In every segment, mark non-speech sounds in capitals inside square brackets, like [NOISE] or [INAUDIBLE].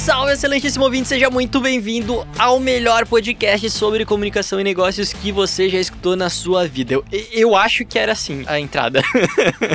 Salve, excelentíssimo ouvinte, seja muito bem-vindo ao melhor podcast sobre comunicação e negócios que você já escutou na sua vida. Eu, eu acho que era assim a entrada.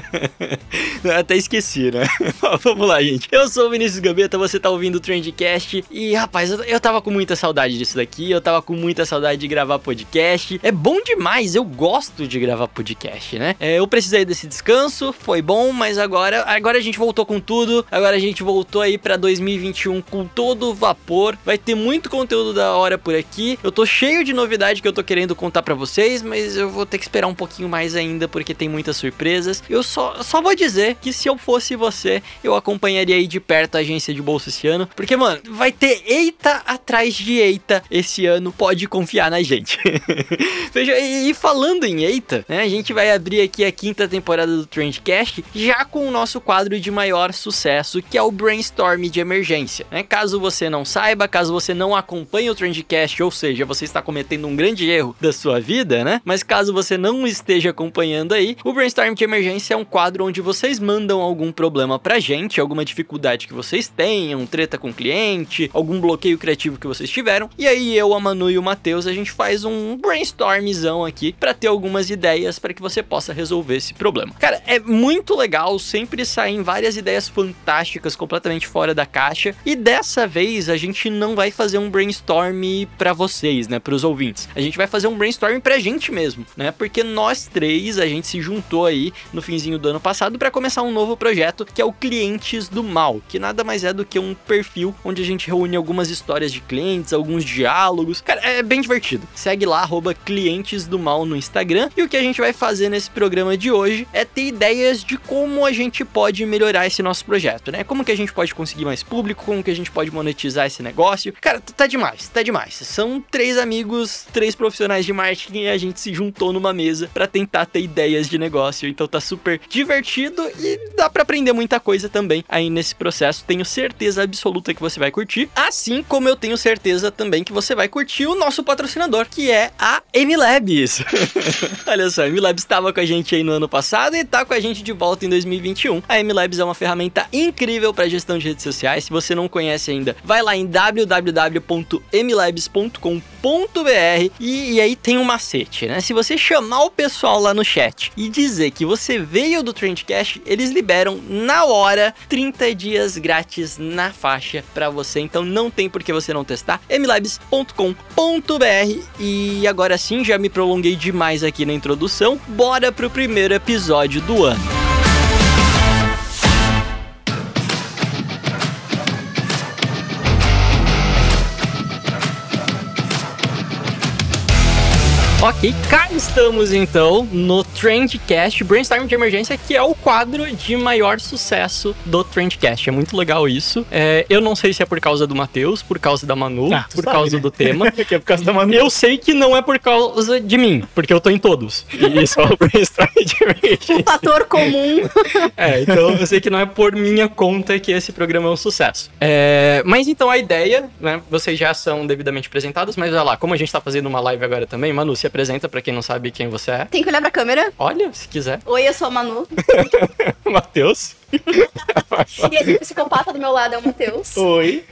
[LAUGHS] Até esqueci, né? [LAUGHS] Vamos lá, gente. Eu sou o Vinícius Gambetta, você tá ouvindo o Trendcast e, rapaz, eu, eu tava com muita saudade disso daqui, eu tava com muita saudade de gravar podcast. É bom demais, eu gosto de gravar podcast, né? É, eu precisei desse descanso, foi bom, mas agora, agora a gente voltou com tudo, agora a gente voltou aí pra 2021 com todo vapor. Vai ter muito conteúdo da hora por aqui. Eu tô cheio de novidade que eu tô querendo contar para vocês, mas eu vou ter que esperar um pouquinho mais ainda porque tem muitas surpresas. Eu só, só vou dizer que se eu fosse você, eu acompanharia aí de perto a agência de bolsa esse ano, porque mano, vai ter eita atrás de eita esse ano. Pode confiar na gente. [LAUGHS] Veja, e falando em eita, né? A gente vai abrir aqui a quinta temporada do Trendcast já com o nosso quadro de maior sucesso, que é o Brainstorm de emergência. Né? Caso você não saiba, caso você não acompanhe o Trendcast, ou seja, você está cometendo um grande erro da sua vida, né? Mas caso você não esteja acompanhando aí, o Brainstorm de emergência é um quadro onde vocês mandam algum problema pra gente, alguma dificuldade que vocês tenham, treta com o cliente, algum bloqueio criativo que vocês tiveram, e aí eu, a Manu e o Matheus, a gente faz um brainstormzão aqui para ter algumas ideias para que você possa resolver esse problema. Cara, é muito legal, sempre saem várias ideias fantásticas, completamente fora da caixa. E vez a gente não vai fazer um brainstorm para vocês, né, para os ouvintes. A gente vai fazer um brainstorm pra gente mesmo, né? Porque nós três a gente se juntou aí no finzinho do ano passado para começar um novo projeto que é o Clientes do Mal, que nada mais é do que um perfil onde a gente reúne algumas histórias de clientes, alguns diálogos. Cara, é bem divertido. Segue lá Clientes do Mal no Instagram. E o que a gente vai fazer nesse programa de hoje é ter ideias de como a gente pode melhorar esse nosso projeto, né? Como que a gente pode conseguir mais público, como que a gente pode monetizar esse negócio. Cara, tá demais, tá demais. São três amigos, três profissionais de marketing e a gente se juntou numa mesa para tentar ter ideias de negócio. Então tá super divertido e dá para aprender muita coisa também aí nesse processo. Tenho certeza absoluta que você vai curtir, assim como eu tenho certeza também que você vai curtir o nosso patrocinador, que é a MLabs. [LAUGHS] Olha só, a MLabs estava com a gente aí no ano passado e tá com a gente de volta em 2021. A MLabs é uma ferramenta incrível para gestão de redes sociais. Se você não conhece ainda, vai lá em www.mlabs.com.br e, e aí tem um macete, né? Se você chamar o pessoal lá no chat e dizer que você veio do Trendcast, eles liberam na hora 30 dias grátis na faixa para você. Então não tem por que você não testar. mlabs.com.br e agora sim, já me prolonguei demais aqui na introdução. Bora pro primeiro episódio do ano. Ok, cá estamos então no Trendcast Brainstorm de Emergência, que é o quadro de maior sucesso do Trendcast. É muito legal isso. É, eu não sei se é por causa do Matheus, por causa da Manu, ah, por sabe, causa né? do tema. [LAUGHS] que é por causa da Manu. Eu sei que não é por causa de mim, porque eu tô em todos. E [LAUGHS] isso é o Brainstorm de Emergência. Um fator comum. [LAUGHS] é, então eu sei que não é por minha conta que esse programa é um sucesso. É, mas então a ideia, né, vocês já são devidamente apresentados, mas olha lá, como a gente tá fazendo uma live agora também, Manu, se apresenta para quem não sabe quem você é. Tem que olhar pra câmera. Olha, se quiser. Oi, eu sou a Manu. [LAUGHS] Matheus. [LAUGHS] e esse psicopata do meu lado é o Matheus. Oi.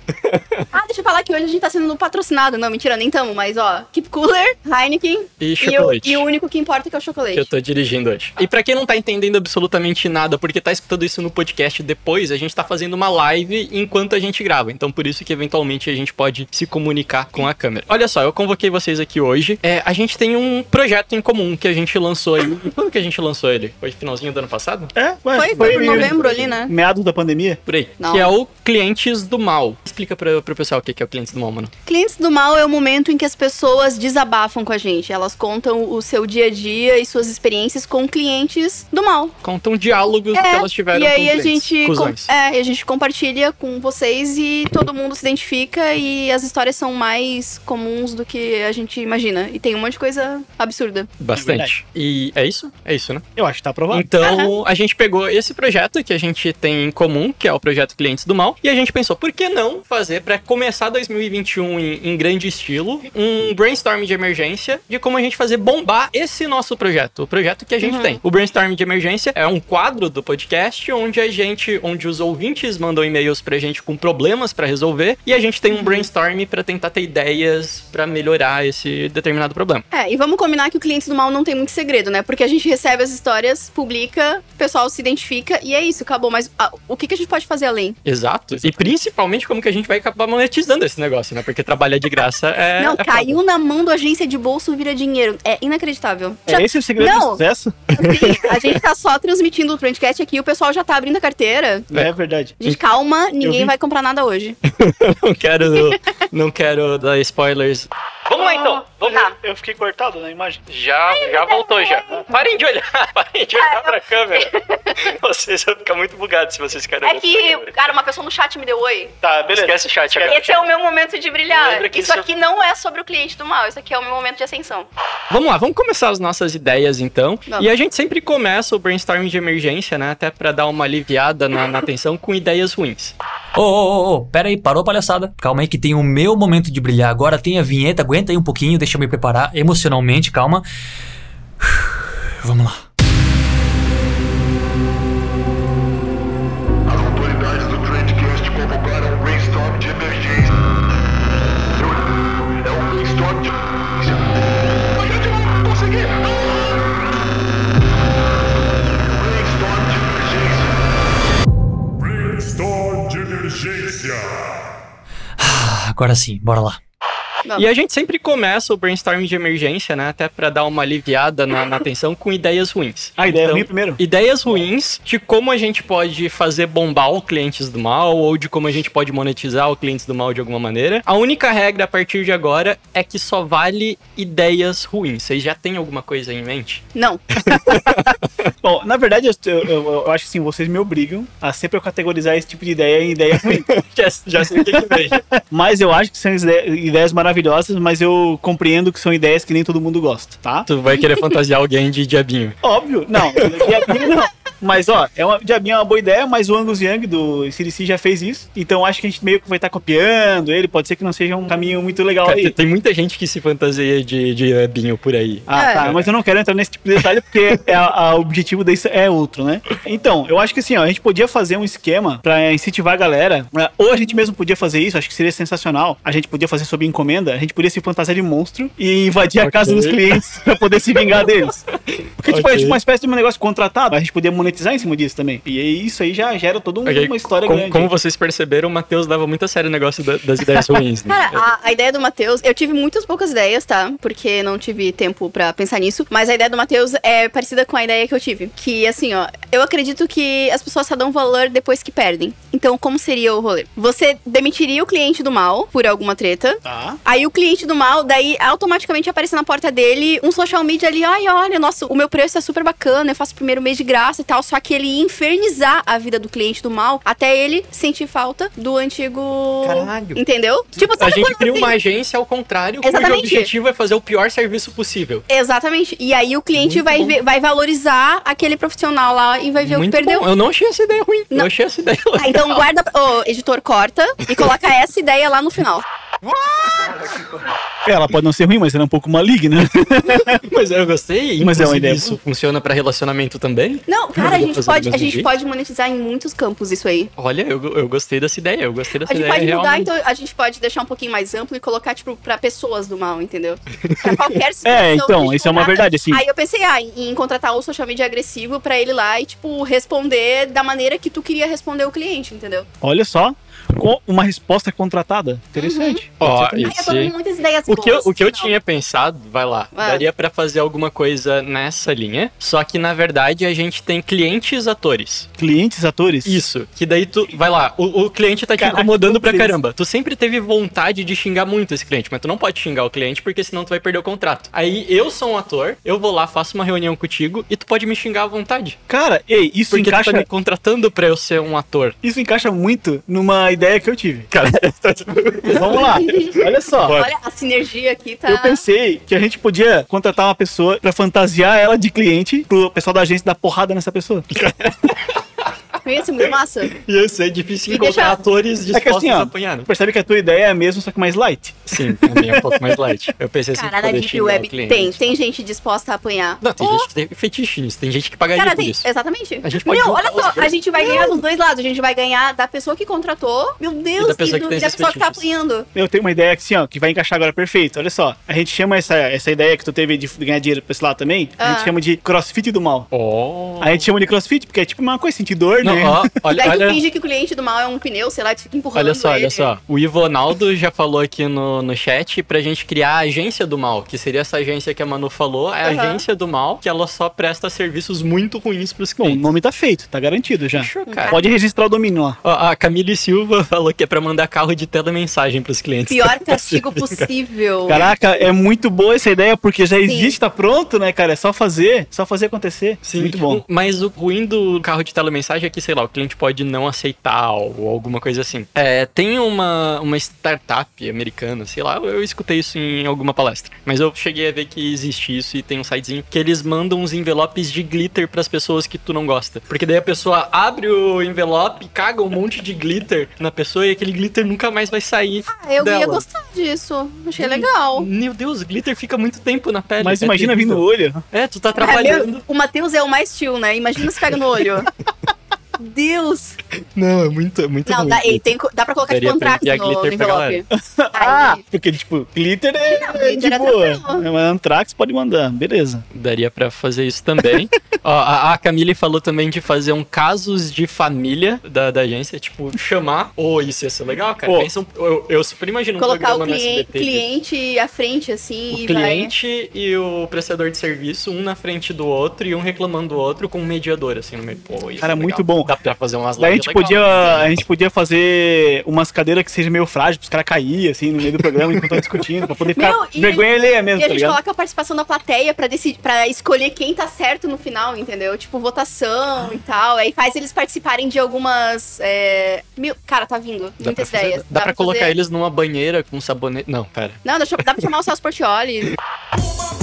ah, deixa eu falar que hoje a gente tá sendo patrocinado. Não, mentira, nem tamo, mas ó, Keep Cooler, Heineken e chocolate. E o, e o único que importa é que é o chocolate. Que eu tô dirigindo hoje. E para quem não tá entendendo absolutamente nada, porque tá escutando isso no podcast depois, a gente tá fazendo uma live enquanto a gente grava. Então por isso que eventualmente a gente pode se comunicar com a câmera. Olha só, eu convoquei vocês aqui hoje. É, a gente tem um projeto em comum que a gente lançou aí. Quando que a gente lançou ele? Foi finalzinho do ano passado? É, ué, foi, foi, foi em novembro. Setembro ali, né? Meados da pandemia. Por aí. Não. Que é o Clientes do Mal. Explica pra, pro pessoal o que é o Clientes do Mal, mano. Clientes do mal é o momento em que as pessoas desabafam com a gente. Elas contam o seu dia a dia e suas experiências com clientes do mal. Contam diálogos que elas tiveram É, e aí com a clientes, gente, com, cuzões. é, e a gente compartilha com vocês e todo mundo se identifica e as histórias são mais comuns do que a gente imagina. E tem um monte de coisa absurda. Bastante. e é isso? É isso, né? Eu acho que tá aprovado. Então, a gente pegou esse projeto que a gente tem em comum, que é o projeto Clientes do Mal, e a gente pensou, por que não fazer, pra começar 2021 em, em grande estilo, um brainstorm de emergência de como a gente fazer bombar esse nosso projeto, o projeto que a gente tem. O brainstorm de emergência é um quadro do podcast onde a gente, onde os ouvintes mandam e-mails pra gente com problemas pra resolver, e a gente tem um brainstorm pra tentar ter ideias pra melhorar esse determinado problema. É, e vamos combinar que o Clientes do Mal não tem muito segredo, né? Porque a gente recebe as histórias, publica, o pessoal se identifica e é isso, acabou. Mas ah, o que, que a gente pode fazer além? Exato. E principalmente como que a gente vai acabar monetizando esse negócio, né? Porque trabalhar de graça é. não, é foda. caiu na mão da agência de bolso, vira dinheiro. É inacreditável. Já- É esse o segredo Não. do sucesso? assim, a gente tá só transmitindo o podcast aqui, o pessoal já tá abrindo a carteira. É, verdade. Gente, calma, ninguém vi. vai comprar nada hoje. [LAUGHS] não quero, não quero dar spoilers. Vamos lá então. Vamos lá. Eu fiquei cortado na imagem. Já, já voltou já. Parem de olhar, [LAUGHS] parem de olhar pra câmera. Vocês vão ficar muito bugados se vocês ficarem É que, cara, uma pessoa no chat me deu oi. Tá, beleza. Esquece o chat agora. Esse é o meu momento de brilhar. Isso isso- aqui não é sobre o cliente do mal, isso aqui é o meu momento de ascensão. Vamos lá, vamos começar as nossas ideias então. Vamos. E a gente sempre começa o brainstorming de emergência, né? Até pra dar uma aliviada na, na tensão com ideias ruins. Ô, ô, ô, pera aí, parou palhaçada. Calma aí que tem o meu momento de brilhar. Agora tem a vinheta, aguenta aí um pouquinho, deixa eu me preparar emocionalmente, calma. [SIGHS] Vamos lá. Agora sim, bora lá. E a gente sempre começa o brainstorming de emergência, né? Até pra dar uma aliviada na, na tensão com ideias ruins. A ideia Então, ruim primeiro? Ideias ruins de como a gente pode fazer bombar o clientes do mal ou de como a gente pode monetizar o clientes do mal de alguma maneira. A única regra a partir de agora é que só vale ideias ruins. Vocês já têm alguma coisa em mente? Não. [LAUGHS] Bom, na verdade, eu, eu- eu- eu acho que sim, vocês me obrigam a sempre eu categorizar esse tipo de ideia em ideia ruim. [LAUGHS] já, já sei o que que vem. mas eu acho que são ide- ideias maravilhosas, mas eu compreendo que são ideias que nem todo mundo gosta, tá? Tu vai querer fantasiar alguém de diabinho. [LAUGHS] Óbvio, não, diabinho não. Mas ó, é uma, diabinho é uma boa ideia, mas o Angus Young do CDC já fez isso. Então acho que a gente meio que vai estar copiando ele. Pode ser que não seja um caminho muito legal Cara, aí. tem muita gente que se fantasia de, de diabinho por aí. Ah, É. tá. Mas eu não quero entrar nesse tipo de detalhe porque é a- o objetivo disso é outro, né? Então, eu acho que assim, ó, a gente podia fazer um esquema pra incentivar a galera. né? Ou a gente mesmo podia fazer isso, acho que seria sensacional. A gente podia fazer sob encomenda, a gente podia se fantasiar de monstro e invadir a casa dos clientes pra poder se vingar deles. [LAUGHS] Porque, tipo, é tipo uma espécie de um negócio contratado. A gente podia monetizar em cima disso também. E aí, isso aí já gera toda um- Ok, uma história como, grande. como vocês perceberam, o Matheus leva muito a sério o negócio da- das ideias ruins. Né? Cara, a, a ideia do Matheus, eu tive muitas poucas ideias, tá? Porque não tive tempo pra pensar nisso. Mas a ideia do Matheus é parecida com a ideia que eu tive. Que, assim, ó, eu acredito que as pessoas só dão valor depois que perdem. Então, como seria o rolê? Você demitiria o cliente do mal por alguma treta. Tá. Aí o cliente do mal, daí automaticamente aparece na porta dele um social media ali, ai, olha, nossa, o meu preço é super bacana, eu faço o primeiro mês de graça e tal. Só que ele ia infernizar a vida do cliente do mal até ele sentir falta do antigo. Caralho. Entendeu? Tipo, A sabe gente quando cria assim- uma agência ao contrário, cujo objetivo é fazer o pior serviço possível. Exatamente. E aí o cliente Muito vai, ver- vai valorizar aquele profissional lá e vai ver o Muito que perdeu. bom. Eu não achei essa ideia ruim. Eu Não. achei essa ideia Ah, então guarda, ô, editor, corta e coloca [LAUGHS] essa ideia lá no final. Ela pode não ser ruim, mas ela é um pouco maligna. [LAUGHS] Mas eu gostei. [LAUGHS] Mas é uma ideia Isso funciona pra relacionamento também. Não, cara, a gente pode, a gente pode monetizar em muitos campos isso aí. Olha, eu, eu gostei dessa ideia. Eu gostei dessa A gente ideia. pode mudar, realmente. então a gente pode deixar um pouquinho mais amplo e colocar, tipo, pra pessoas do mal, entendeu? Pra [LAUGHS] qualquer situação. É, então, isso é uma verdade, assim. Aí eu pensei, ah, em em contratar o social media agressivo pra ele lá e, tipo, responder da maneira que tu queria responder o cliente, entendeu? Olha só, com uma resposta contratada. Interessante. Ó, tô Sim. com muitas ideias O que, eu, o que eu tinha pensado, vai lá, Ah. daria pra fazer alguma coisa nessa linha, só que na verdade a gente tem clientes atores. Clientes, atores? Isso, que daí tu, vai lá, o, o cliente tá te Caraca, incomodando pra caramba. Tu sempre teve vontade de xingar muito esse cliente, mas tu não pode xingar o cliente porque senão tu vai perder o contrato. Aí eu sou um ator, eu vou lá, faço uma reunião contigo e tu pode me xingar à vontade. Cara, ei, isso Porque encaixa, tu tá me contratando pra eu ser um ator. isso encaixa muito numa ideia que eu tive. Cara, [LAUGHS] Vamos lá, olha só. Olha, a sinergia aqui tá. Eu pensei que a gente podia contratar uma pessoa pra fantasiar ela de cliente pro pessoal da agência dar porrada nessa pessoa. [LAUGHS] Ia ser muito massa. ia ser difícil E encontrar deixa- atores É dispostos que assim, a ó, apanhar. né? percebe que a tua ideia é a mesma, só que mais light. Sim, também é um pouco mais light. Eu pensei assim, Cara, na poder Deep Web cliente. tem. Tem gente disposta a apanhar. Não, tem Oh, gente que tem fetiche nisso, tem gente que pagaria Cara, por tem, isso. exatamente. A gente pode Meu, olha só, a gente vai ganhar dos dois lados. A gente vai ganhar da pessoa que contratou, meu Deus, E da pessoa que do- tem e da pessoa que tá apanhando. Eu tenho uma ideia que, assim, ó, que vai encaixar agora perfeito. Olha só, a gente chama essa, essa ideia que tu teve de ganhar dinheiro pra esse lado também, a gente Ah. chama de crossfit do mal. Oh. A gente chama de crossfit porque é tipo uma coisa, sentir dor, Não, né? Ó, [LAUGHS] olha, Daí tu olha, finge que o cliente do mal é um pneu, sei lá, e tu fica empurrando olha só, ele. olha só. O Ivonaldo já falou aqui no, no chat pra gente criar a agência do mal, que seria essa agência que a Manu falou, é a Aham. agência do mal, que ela só presta serviços muito ruins pros Bom, o clientes. nome tá feito, tá garantido já. Fechou, cara. Pode registrar o domínio lá. Ó, a Camille Silva [LAUGHS] falou que é pra mandar carro de telemensagem pros clientes. Pior [LAUGHS] castigo possível. Caraca, é muito boa essa ideia, porque já existe, tá pronto, né, cara? É só fazer, só fazer acontecer. Sim, Muito bom. Mas o ruim do carro de telemensagem é que, sei lá, o cliente pode não aceitar ou alguma coisa assim. É, tem uma, uma startup americana, sei lá, eu escutei isso em alguma palestra. Mas eu cheguei a ver que existe isso e tem um sitezinho que eles mandam uns envelopes de glitter pras pessoas que tu não gosta. Porque daí a pessoa abre o envelope, caga um monte de glitter na pessoa e aquele glitter nunca mais vai sair. Ah, eu ia dela. gostar disso. Achei legal. Meu Deus, glitter fica muito tempo na pele. Mas é imagina vir no olho. É, tu tá É, trabalhando. meu, o Matheus é o mais tio, né? Imagina se pega no olho. [LAUGHS] Deus! Não, é muito, muito Não, ruim. dá, ei, tem, dá pra colocar Daria tipo antrax no, no glitter envelope. [LAUGHS] Ah, Aí, porque, tipo, glitter é, Não, é de glitter é boa. tranquilo. É, mas Antrax pode mandar, beleza. Daria pra fazer isso também. [LAUGHS] Ó, a, a Camille falou também de fazer um casos de família da, da agência, tipo, chamar. Ô, isso ia ser legal, cara. Pô. Pensa um- eu, eu super imagino um colocar o programa no cliente, SBT. cliente à frente, assim, O e cliente e o prestador de serviço, um na frente do outro e um reclamando do outro com um mediador, assim, no meio. Pô, isso Cara, é muito bom. Dá pra fazer umas Daí a gente, legal. podia, a gente podia fazer umas cadeiras que sejam meio frágeis, pros caras caírem, assim, no meio do programa, enquanto estão discutindo, pra poder ficar Meu, e- vergonha alheia mesmo, E a tá gente ligado? coloca a participação da plateia pra, decidir, pra escolher quem tá certo no final, entendeu? Tipo, votação e tal. Aí faz eles participarem de algumas. É... Meu, cara, tá vindo. Dá pra, Muitas fazer- ideias. dá pra colocar fazer- eles numa banheira com sabonete. Não, pera. Não, deixa, dá pra chamar o Celso Portioli. [LAUGHS]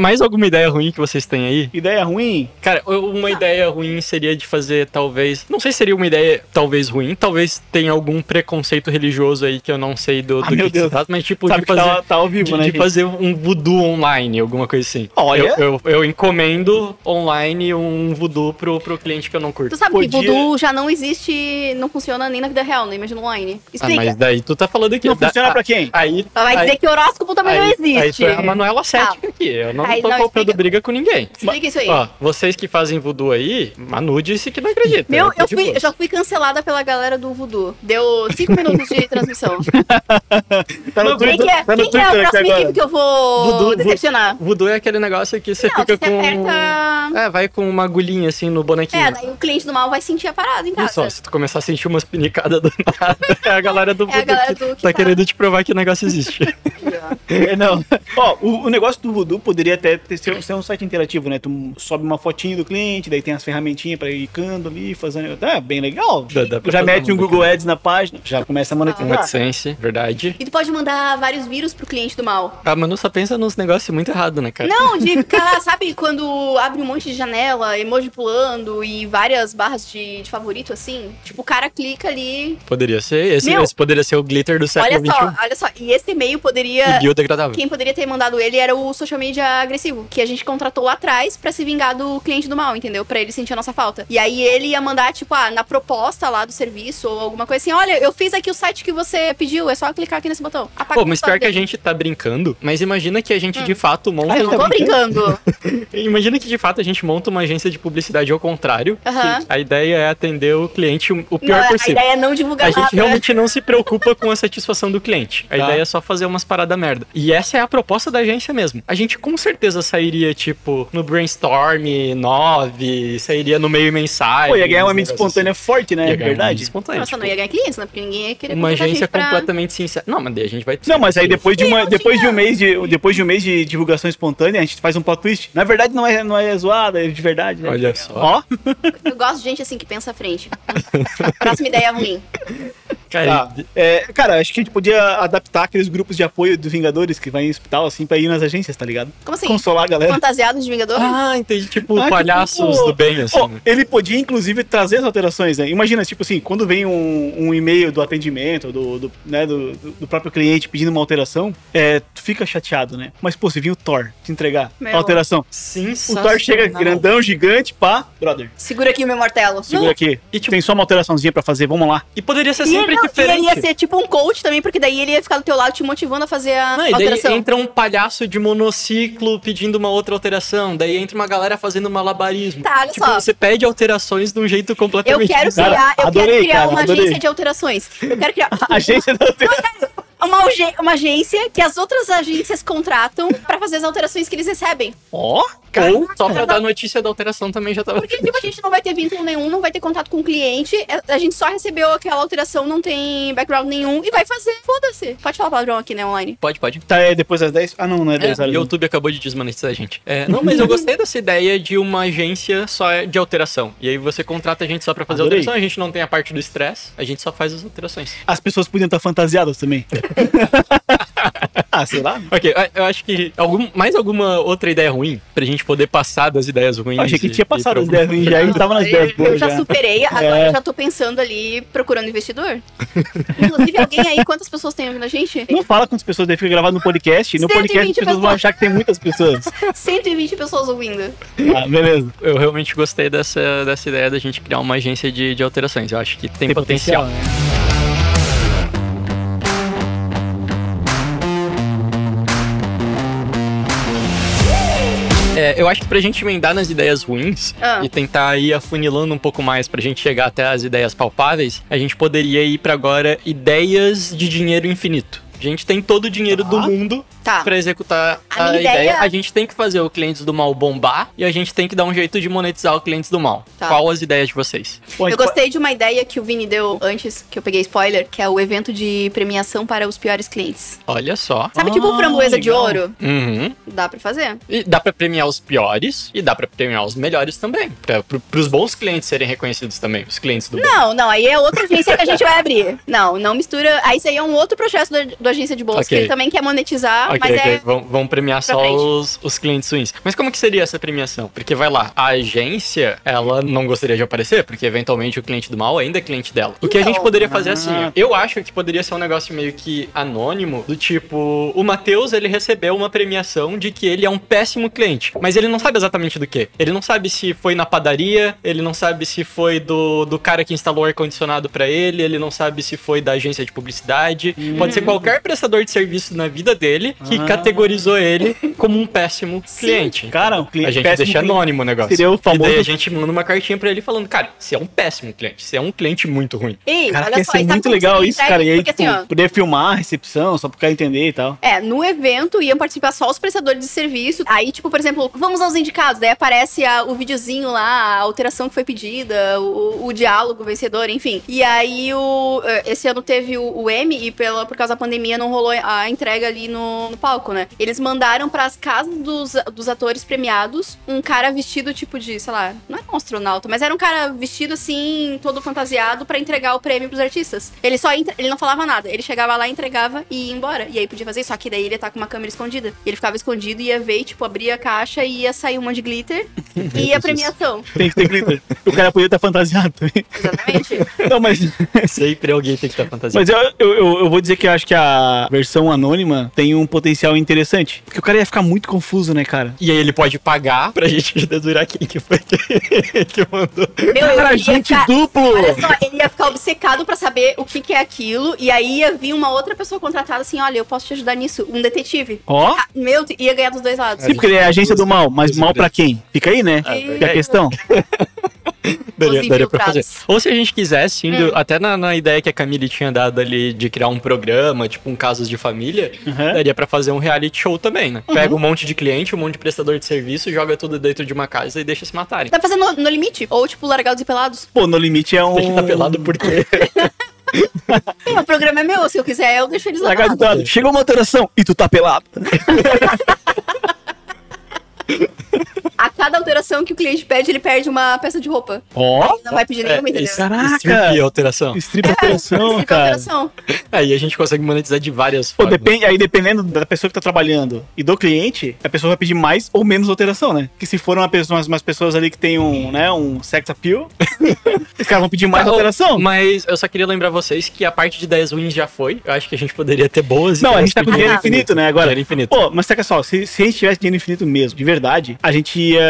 Mais alguma ideia ruim que vocês têm aí? Ideia ruim? Cara, uma ideia ruim seria de fazer, talvez. Não sei se seria uma ideia talvez ruim, talvez tenha algum preconceito religioso aí que eu não sei do, do Ah, que, meu que se Deus. trata, mas tipo, Sabe de que fazer. tá, tá ao vivo, de, né, de gente? fazer um voodoo online, alguma coisa assim. Olha. Eu, eu, eu encomendo online um voodoo pro, pro cliente que eu não curto. Tu sabe Podia- que voodoo já não existe, não funciona nem na vida real, nem imagina online. Ah, Explica. mas daí tu tá falando aqui. Não da- funciona ah, pra quem? Aí. Ela vai aí, dizer que horóscopo também não aí, existe. Aí tu é a Manuela Cética aqui. Eu não Aí, tô não, comprando explica. briga com ninguém. Explica isso aí. Ó, vocês que fazem voodoo aí, Manu disse que não acredita. Meu, tô eu, fui, eu já fui cancelada pela galera do Voodoo. Deu cinco minutos de transmissão. [LAUGHS] Tá no Quem Twitter, que é, tá no quem que é a próxima agora. equipe que eu vou Voodoo- decepcionar? Voodoo é aquele negócio que você Não, fica você com. aperta... É, vai com uma agulhinha assim no bonequinho. É, daí o cliente do mal vai sentir a parada em Olha casa. só, se tu começar a sentir umas pinicadas [LAUGHS] do nada, é a galera do É a voodoo galera que do que tá tá- querendo te provar que o negócio existe. [LAUGHS] É, não. Ó, o, o negócio do Voodoo poderia até ter, ser, ser um site interativo, né? Tu sobe uma fotinha do cliente, daí tem as ferramentinhas pra ir clicando ali, fazendo. É, bem legal. Dá- dá já mete um Google Ads na página, já começa a monetizar. AdSense, verdade. E tu pode mandar vários vírus pro cliente do mal. A Manu só pensa nos negócios muito errados, né, cara? Não, de [LAUGHS] ficar, sabe, quando abre um monte de janela, emoji pulando e várias barras de, de favorito, assim? Tipo, o cara clica ali. Poderia ser. Esse, Meu, esse poderia ser o glitter do século Olha XXI. só, olha só. E esse e-mail poderia. E biodegradável. Quem poderia ter mandado ele era o social media agressivo, que a gente contratou lá atrás pra se vingar do cliente do mal, entendeu? Pra ele sentir a nossa falta. E aí ele ia mandar, tipo, ah, na proposta lá do serviço ou alguma coisa assim: olha, eu fiz aqui o site que você pediu, é só clicar aqui nesse botão. Apaga Pô, mas pior que a dele. gente tá brincando, mas imagina que a gente de fato monta. Ah, Eu não tô brincando. [LAUGHS] Imagina que de fato a gente monta uma agência de publicidade ao contrário. Aham. que A ideia é atender o cliente o pior Não, a possível. ideia é não divulgar A gente nada. realmente não se preocupa com a satisfação do cliente. A Tá. ideia é só fazer umas paradas merda. E essa é a proposta da agência mesmo. A gente com certeza sairia, tipo, no Brainstorm 9, sairia no meio mensagem. Pô, ia ganhar uma mídia negócios espontânea forte, né? assim. Ia É ganhar verdade. espontânea. Nossa, tipo, não ia ganhar clientes, né? Porque ninguém ia querer uma agência pra- completamente sincera. Não, mas daí a gente vai. Não, mas aí depois de, uma, depois de um mês de depois de um mês de divulgação espontânea, a gente faz um plot twist. Na verdade não é, não é zoada, é de verdade, né? Olha só. Ó, Eu gosto de gente assim que pensa à frente. [LAUGHS] Próxima ideia ruim. Cara, tá. É, cara, acho que a gente podia adaptar aqueles grupos de apoio dos Vingadores que vai em hospital, assim, pra ir nas agências, tá ligado? Como assim? Consolar a galera. Fantasiados de Vingador? Ah, entendi. Tipo, Ah, palhaços tipo- do bem, assim. Ó, né? ele podia, inclusive, trazer as alterações, né? Imagina, tipo assim, quando vem um, um e-mail do atendimento, do, do, né, do, do próprio cliente pedindo uma alteração, é, tu fica chateado, né? Mas, pô, se vir o Thor te entregar Meu. a alteração, o Sensacional. Thor chega grandão, gigante, pá, brother, Segura aqui o meu martelo. segura Não, aqui. E, tipo- Tem só uma alteraçãozinha pra fazer, vamos lá. E poderia ser sempre não, e diferente. ele ia ser tipo um coach também, porque daí ele ia ficar do teu lado te motivando a fazer a Não, e daí alteração. entra um palhaço de monociclo pedindo uma outra alteração. Daí entra uma galera fazendo malabarismo. Tá, olha tipo, só. você pede alterações de um jeito Eu completamente quero bizarro. criar, eu adorei, quero criar cara, uma adorei. agência de alterações. Eu quero criar [LAUGHS] agência da alteração. uma, auge- uma agência que as outras agências contratam pra fazer as alterações que eles recebem. Ó, Ou só pra dar notícia da alteração também já tava. Porque, tipo, a gente não vai ter vínculo nenhum, não vai ter contato com o cliente. é- A gente só recebeu aquela alteração, não tem background nenhum e vai fazer. Foda-se. Pode falar palavrão aqui, né, online. Pode, pode. Tá, é depois das 10? Ah, não, não é 10 É, horas. o YouTube acabou de desmonetizar a gente. É, não, mas eu gostei dessa ideia de uma agência só de alteração. E aí você contrata a gente só pra fazer Adorei. alteração, a gente não tem a parte do estresse, a gente só faz as alterações. As pessoas podiam estar fantasiadas também. [LAUGHS] [LAUGHS] ah, sei lá. Ok, eu acho que algum, mais alguma outra ideia ruim pra gente poder passar das ideias ruins. Eu achei que tinha passado as ideias ruins já, a gente tava nas Eu- ideias Eu boas já já. superei, agora É. eu já tô pensando ali, procurando investidor. Inclusive, alguém aí, quantas pessoas tem ouvindo a gente? Não fala com as pessoas, daí fica gravado no podcast. No 120 podcast as pessoas vão pessoas. achar que tem muitas pessoas. 120 pessoas ouvindo. Ah, beleza. Eu realmente gostei dessa, dessa ideia da gente criar uma agência de, de alterações. Eu acho que tem, potencial. né? É, eu acho que pra gente emendar nas ideias ruins Ah. e tentar ir afunilando um pouco mais pra gente chegar até as ideias palpáveis, a gente poderia ir pra agora ideias de dinheiro infinito. A gente tem todo o dinheiro do Tá. mundo Tá. pra executar A a, ideia. ideia- A gente tem que fazer o clientes do mal bombar e a gente tem que dar um jeito de monetizar o clientes do mal. Tá. Qual as ideias de vocês? Bom, Eu gente gostei de uma ideia que o Vini deu antes, que eu peguei spoiler, que é o evento de premiação para os piores clientes. Olha só. Sabe, Ah, tipo framboesa de legal. ouro? Uhum. Dá pra fazer. E dá pra premiar os piores e dá pra premiar os melhores também. Pra, pro, pros bons clientes serem reconhecidos também, os clientes do. Não, não, aí é outra agência que a gente vai abrir. Não, não mistura. Aí isso aí é um outro processo do, do agência de bolsa, Ok. que ele também quer monetizar, Ok, mas ok. é. Vão, vão premiar só frente. os, os clientes ruins. Mas como que seria essa premiação? Porque vai lá, a agência, ela não gostaria de aparecer, porque eventualmente o cliente do mal ainda é cliente dela. O que a Então. gente poderia fazer assim, Ah. ó, eu acho que poderia ser um negócio meio que anônimo, do tipo, o Matheus, ele recebeu uma premiação de que ele é um péssimo cliente, mas ele não sabe exatamente do que. Ele não sabe se foi na padaria, ele não sabe se foi do, do cara que instalou o ar-condicionado pra ele, ele não sabe se foi da agência de publicidade. Pode ser qualquer prestador de serviço na vida dele que Ah. categorizou ele como um péssimo Sim. cliente. Cara, um cliente A gente péssimo deixa anônimo o negócio. Seria o E daí famoso- a gente manda uma cartinha pra ele falando, cara, você é um péssimo cliente, você é um cliente muito ruim. Ei, Cara, olha ia só, ser e muito legal isso, cara. E aí, Porque tipo, assim, ó. poder filmar a recepção, só cara entender e tal. É, no evento iam participar só os prestadores de serviço. Aí, tipo, por exemplo, vamos aos indicados. Daí aparece a- o videozinho lá, a alteração que foi pedida, o, o diálogo vencedor, enfim. E aí, o, eh, esse ano teve o, o M e pela, por causa da pandemia não rolou a entrega ali no, no palco, né? Eles mandaram pras casas dos, dos atores premiados um cara vestido, tipo de, sei lá, não era um astronauta, mas era um cara vestido assim, todo fantasiado pra entregar o prêmio pros artistas. Ele só entre- ele não falava nada, ele chegava lá, entregava e ia embora. E aí podia fazer isso, só que daí ele ia estar com uma câmera escondida. E ele ficava escondido, ia ver, tipo, abria a caixa e ia sair um monte de glitter [LAUGHS] e a premiação. Tem que ter glitter. o cara podia estar fantasiado também. Exatamente. Não, mas, Sempre alguém tem que estar fantasiado. mas eu, eu, eu- eu vou dizer que eu acho que a versão anônima tem um potencial interessante. Porque o cara ia ficar muito confuso, né, cara? E aí ele pode pagar pra gente [LAUGHS] dedurar quem que foi que, [LAUGHS] que mandou. Meu, Cara, ia gente ficar- duplo! Olha só, ele ia ficar obcecado pra saber o que, que é aquilo, e aí ia vir uma outra pessoa contratada assim: olha, eu posso te ajudar nisso, um detetive. Ó. Ah, Meu, ia ganhar dos dois lados. Sim, porque ele é a agência do mal, mas mal pra quem? Fica aí, né? É. Fica a questão. [LAUGHS] [LAUGHS] Daria, daria pra fazer. Ou se a gente quisesse, indo Hum. até na, na ideia que a Camille tinha dado ali de criar um programa, tipo um casos de família, Uhum. daria pra fazer um reality show também, né? Pega um monte de cliente, um monte de prestador de serviço, joga tudo dentro de uma casa e deixa se matarem. Dá pra fazer no, no limite? Ou, tipo, largados e pelados? Pô, no limite é um. Tem que estar pelado porque. [LAUGHS] Sim, o programa é meu, se eu quiser, eu deixo eles pelado. Chegou uma alteração e tu tá pelado. [LAUGHS] Cada alteração que o cliente pede, ele perde uma peça de roupa. Ó. Não vai pedir nenhuma, entendeu? isso- Caraca! strip alteração. Strip alteração, Sim, cara. alteração. Aí a gente consegue monetizar de várias Pô, formas. depende, aí dependendo da pessoa que tá trabalhando e do cliente, a pessoa vai pedir mais ou menos alteração, né? Que se for uma pessoa, umas, umas pessoas ali que tem um, né, um sex appeal, [LAUGHS] os caras vão pedir mais Tá, alteração. Mas eu só queria lembrar vocês que a parte de 10 wins já foi. Eu acho que a gente poderia ter boas Não, a gente tá com dinheiro infinito, né? Agora. Dinheiro infinito. Pô, mas saca só, se, se a gente tivesse dinheiro infinito mesmo, de verdade, a gente ia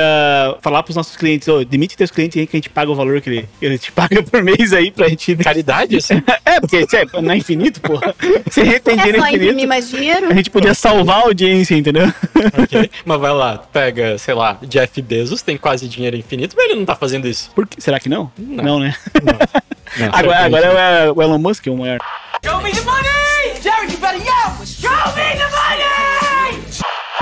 falar pros nossos clientes, ô, demite teus clientes aí que a gente paga o valor que ele, ele te paga [LAUGHS] por mês aí pra gente. Caridade, assim? [LAUGHS] É, porque é, não é infinito, porra. [LAUGHS] Se a gente tem É dinheiro infinito, mais dinheiro? a gente podia salvar a audiência, entendeu? ok. Mas vai lá, pega, sei lá, Jeff Bezos, tem quase dinheiro infinito, mas ele não tá fazendo isso. Por quê? Será que não? Não, né? Não, Agora, certamente agora é o Elon Musk, o maior.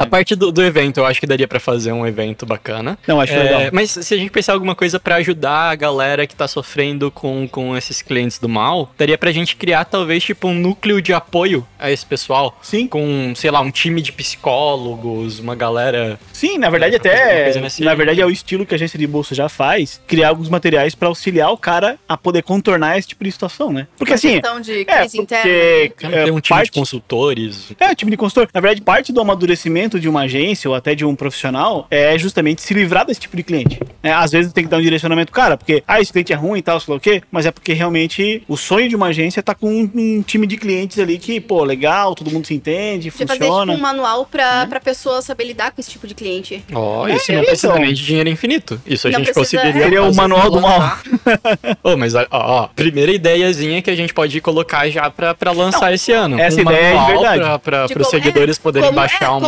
A parte do, do evento, eu acho que daria pra fazer um evento bacana. Não, acho É, legal. Mas se a gente pensar alguma coisa pra ajudar a galera que tá sofrendo com, com esses clientes do mal, daria pra gente criar talvez tipo um núcleo de apoio a esse pessoal. Sim. Com, sei lá, um time de psicólogos, uma galera. Sim, na verdade Alguma até, na verdade é o estilo que a agência de bolsa já faz, criar alguns materiais pra auxiliar o cara a poder contornar esse tipo de situação, né? Porque assim, questão de é, crise interna. porque é, Tem um time parte, de consultores. é, time de consultor. Na verdade, parte do amadurecimento de uma agência ou até de um profissional é justamente se livrar desse tipo de cliente. É, às vezes tem que dar um direcionamento, cara, porque, ah, esse cliente é ruim e tal, sei lá o quê, mas é porque realmente o sonho de uma agência é tá com um, um time de clientes ali que, pô, legal, todo mundo se entende, De fazer tipo, funciona. um manual pra, pra pessoa saber lidar com esse tipo de cliente. Ó, É, isso não isso. precisa nem de dinheiro infinito. Isso a Não gente precisa- conseguiria. Seria o fazer manual do mal. [LAUGHS] Ô, mas ó, ó, primeira ideiazinha que a gente pode colocar já pra, pra lançar esse ano. essa um ideia é de manual verdade. Pra, pra, pros como- seguidores é, poderem como- baixar é, um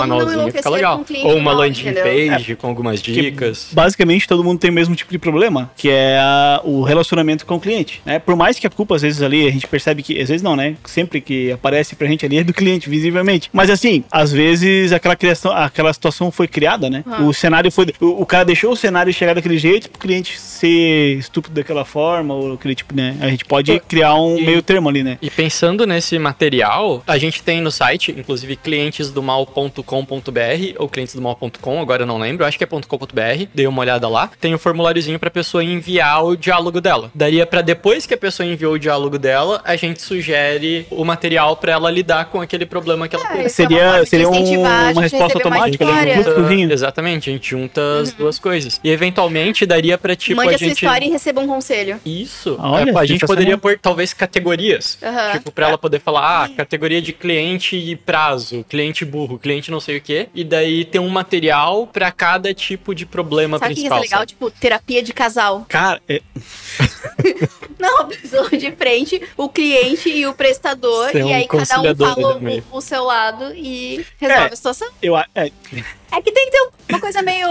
fica legal. um Ou uma landing entendeu? page com algumas dicas. Basicamente, todo mundo tem o mesmo tipo de problema, que é a- o relacionamento com o cliente. Né? Por mais que a culpa, às vezes, ali, a gente percebe que, às vezes não, né? Sempre que aparece pra gente ali é do cliente, visivelmente. Mas assim, às vezes aquela criação, aquela situação foi criada, né? Ah. O cenário foi. O, o cara deixou o cenário chegar daquele jeito pro cliente ser estúpido daquela forma, ou aquele tipo, né? A gente pode criar um E- meio termo ali, né? E pensando nesse material, a gente tem no site, inclusive clientesdomal.com.br ou clientesdomal.com, agora eu não lembro, eu acho que é .com.br, dei uma olhada lá. Tem um formuláriozinho pra pessoa enviar o diálogo dela. Daria pra depois que a pessoa enviou o diálogo dela, a gente sugere o material pra ela lidar com aquele problema que ela É, teve. é Seria- seria um- uma gente resposta automática, né? Junto. Fluxozinho. Exatamente, a gente junta as duas coisas. E eventualmente daria pra tipo Mande a a sua gente história e receba um conselho. isso. Olha, É, a gente poderia pôr talvez categorias. Aham. Tipo, pra ela poder falar, ah, categoria de cliente e prazo, cliente burro, cliente não sei o quê. E daí ter um material pra cada tipo de problema Sabe o que que principal. ser legal? sabe? Tipo, terapia de casal. Cara, é- [LAUGHS] Não, a pessoa de frente, o cliente e o prestador. Um e aí cada um fala o, o seu lado e resolve É. a situação. eu, a- é, É que tem que ter uma coisa meio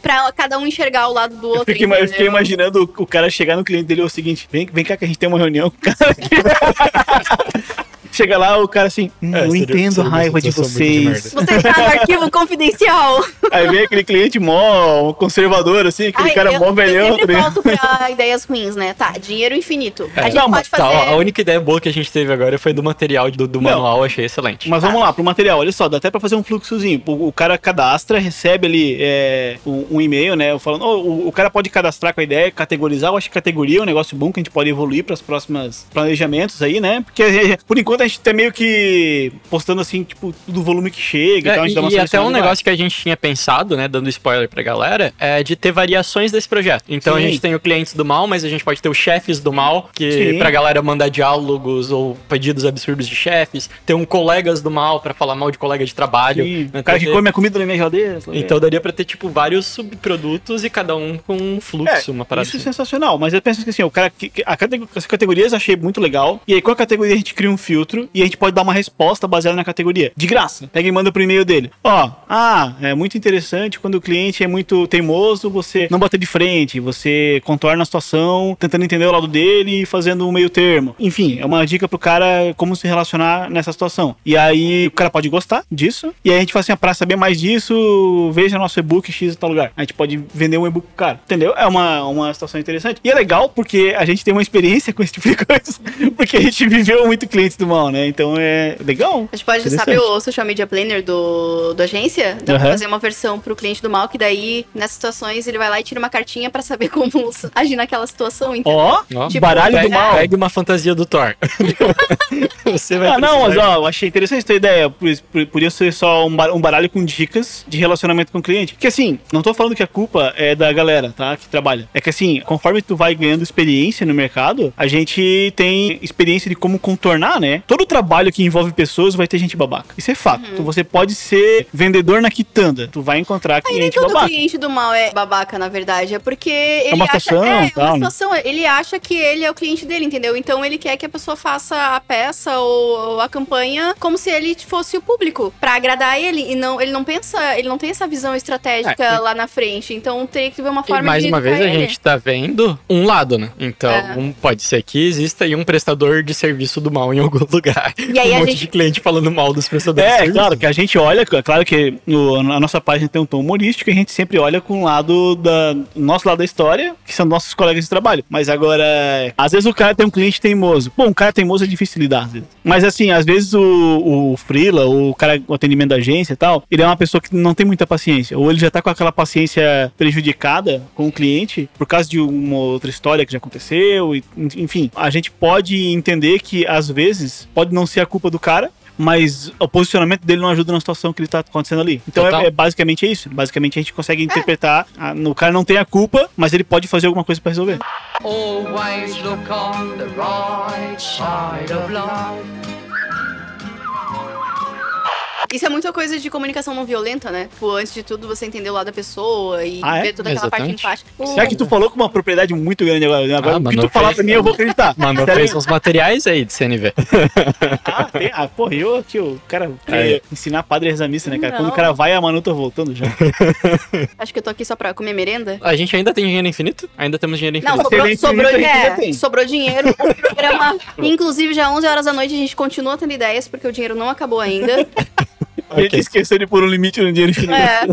pra cada um enxergar o lado do eu, outro. fiquei, ima- eu fiquei imaginando o, cara chegar no cliente dele é o seguinte: vem, vem cá que a gente tem uma reunião com o cara aqui. [LAUGHS] Chega lá, o cara assim, hum, É, eu seria- entendo seria a raiva de muito de vocês. Você está no arquivo confidencial. [LAUGHS] Aí vem aquele cliente mó conservador, assim, aquele Ai, cara eu, mó eu velhão. tá sempre volto pra [LAUGHS] ideias ruins, né? Tá, dinheiro infinito. A É. gente Não, pode Tá, fazer... ó, a única ideia boa que a gente teve agora foi do material do, do manual, achei excelente. Mas vamos lá, pro material, olha só, dá até pra fazer um fluxozinho. O, o cara cadastra, recebe ali é, um, um e-mail, né? Falando, oh, o, o cara pode cadastrar com a ideia, categorizar. Eu acho que categoria é um negócio bom que a gente pode evoluir para os próximos planejamentos aí, né? Porque [LAUGHS] por enquanto a gente tá meio que postando assim, tipo, do volume que chega É, e tal. a gente dá uma e até um negócio que a gente tinha pensado, né, dando spoiler pra galera, é de ter variações desse projeto. Então a Sim. gente tem o clientes do mal, mas a gente pode ter os chefes do mal, que Sim. pra galera mandar diálogos ou pedidos absurdos de chefes. Ter um colegas do mal pra falar mal de colega de trabalho. Sim, Então, o cara que ter- come a comida na minha geladeira. Então daria pra ter, tipo, vários subprodutos e cada um com um fluxo, uma parada Isso é assim. sensacional, mas eu penso que assim, o cara, que- a as categorias eu achei muito legal. E aí, com a categoria, a gente cria um filtro e a gente pode dar uma resposta baseada na categoria. De graça. Pega e manda pro e-mail dele. Ó, ah, é muito interessante quando o cliente é muito teimoso, você não bater de frente, você contorna a situação, tentando entender o lado dele e fazendo um meio termo. Enfim, é uma dica pro cara como se relacionar nessa situação. E aí, o cara pode gostar disso. E aí a gente fala assim, ah, pra saber mais disso, veja nosso e-book X em tal lugar. A gente pode vender um e-book pro cara. Entendeu? É uma, uma situação interessante. E é legal porque a gente tem uma experiência com esse tipo de coisa. [LAUGHS] Porque a gente viveu muito clientes do mal, né? Então é legal. A gente pode, sabe o Social Media Planner do, do agência? Dá pra Aham. fazer uma versão pro cliente do mal, que daí, nessas situações, ele vai lá e tira uma cartinha pra saber [LAUGHS] como agir naquela situação. entendeu? Ó, Ó, Tipo, baralho do mal. pegue uma fantasia do Thor. [LAUGHS] Você vai Ah, não, mas ó, eu achei interessante essa ideia. Por- por- Podia ser só um bar- um baralho com dicas de relacionamento com o cliente. Que assim, não tô falando que a culpa é da galera, tá? Que trabalha. É que assim, conforme tu vai ganhando experiência no mercado, a gente tem experiência de como contornar, né? Todo trabalho que envolve pessoas vai ter gente babaca. Isso é fato. Uhum. Então você pode ser vendedor na quitanda. Tu vai encontrar Aí nem cliente todo babaca. cliente do mal é babaca, na verdade. É porque ele uma acha. situação, é, é tal, uma né? situação. Ele acha que ele é o cliente dele, entendeu? Então ele quer que a pessoa faça a peça ou, a campanha como se ele fosse o público. Pra agradar ele. E não, ele não pensa, ele não tem essa visão estratégica É, e- lá na frente. Então teria que ver uma E forma mais de uma vez a ele. gente tá vendo um lado, né? Então, É. um- pode ser que exista aí um prestador de serviço do mal em algum lugar. E aí um a monte gente- de cliente falando mal dos prestadores de É, claro, que a gente olha, é claro que no- a nossa página tem um tom humorístico e a gente sempre olha com o lado da o nosso lado da história, que são nossos colegas de trabalho. Mas agora, às vezes o cara tem um cliente teimoso. Bom, um cara teimoso é difícil de lidar, às vezes. Mas assim, às vezes o, o freela, o cara, o atendimento da agência e tal, ele é uma pessoa que não tem muita paciência. Ou ele já tá com aquela paciência prejudicada com o cliente por causa de uma outra história que já aconteceu. E, enfim, a gente pode entender que às vezes pode não ser a culpa do cara, mas o posicionamento dele não ajuda na situação que ele tá acontecendo ali. Então é, é basicamente isso. Basicamente a gente consegue interpretar. a- o cara não tem a culpa, mas ele pode fazer alguma coisa pra resolver. Always look on the right side of life. Isso é muita coisa de comunicação não violenta, né? Tipo, antes de tudo, você entender o lado da pessoa e Ah, é? ver toda aquela Exatamente. parte empática. Será que tu falou com uma propriedade muito grande agora? Agora Ah, o que tu falar fez- pra mim, eu vou acreditar. Mandou Sério? fez uns materiais aí de CNV. [LAUGHS] Ah, tem, ah, porra, eu aqui, o cara É. é. ensinar padre a missa, né, cara? Quando Não. o cara vai, a Manu tá voltando já. [LAUGHS] Acho que eu tô aqui só pra comer merenda. A gente ainda tem dinheiro infinito? Ainda temos dinheiro infinito. Não, sobrou, é sobrou, infinito, é, sobrou dinheiro. O programa, [LAUGHS] inclusive, já 11 horas da noite, a gente continua tendo ideias, porque o dinheiro não acabou ainda. A gente esqueceu de pôr um limite no dinheiro infinito. É,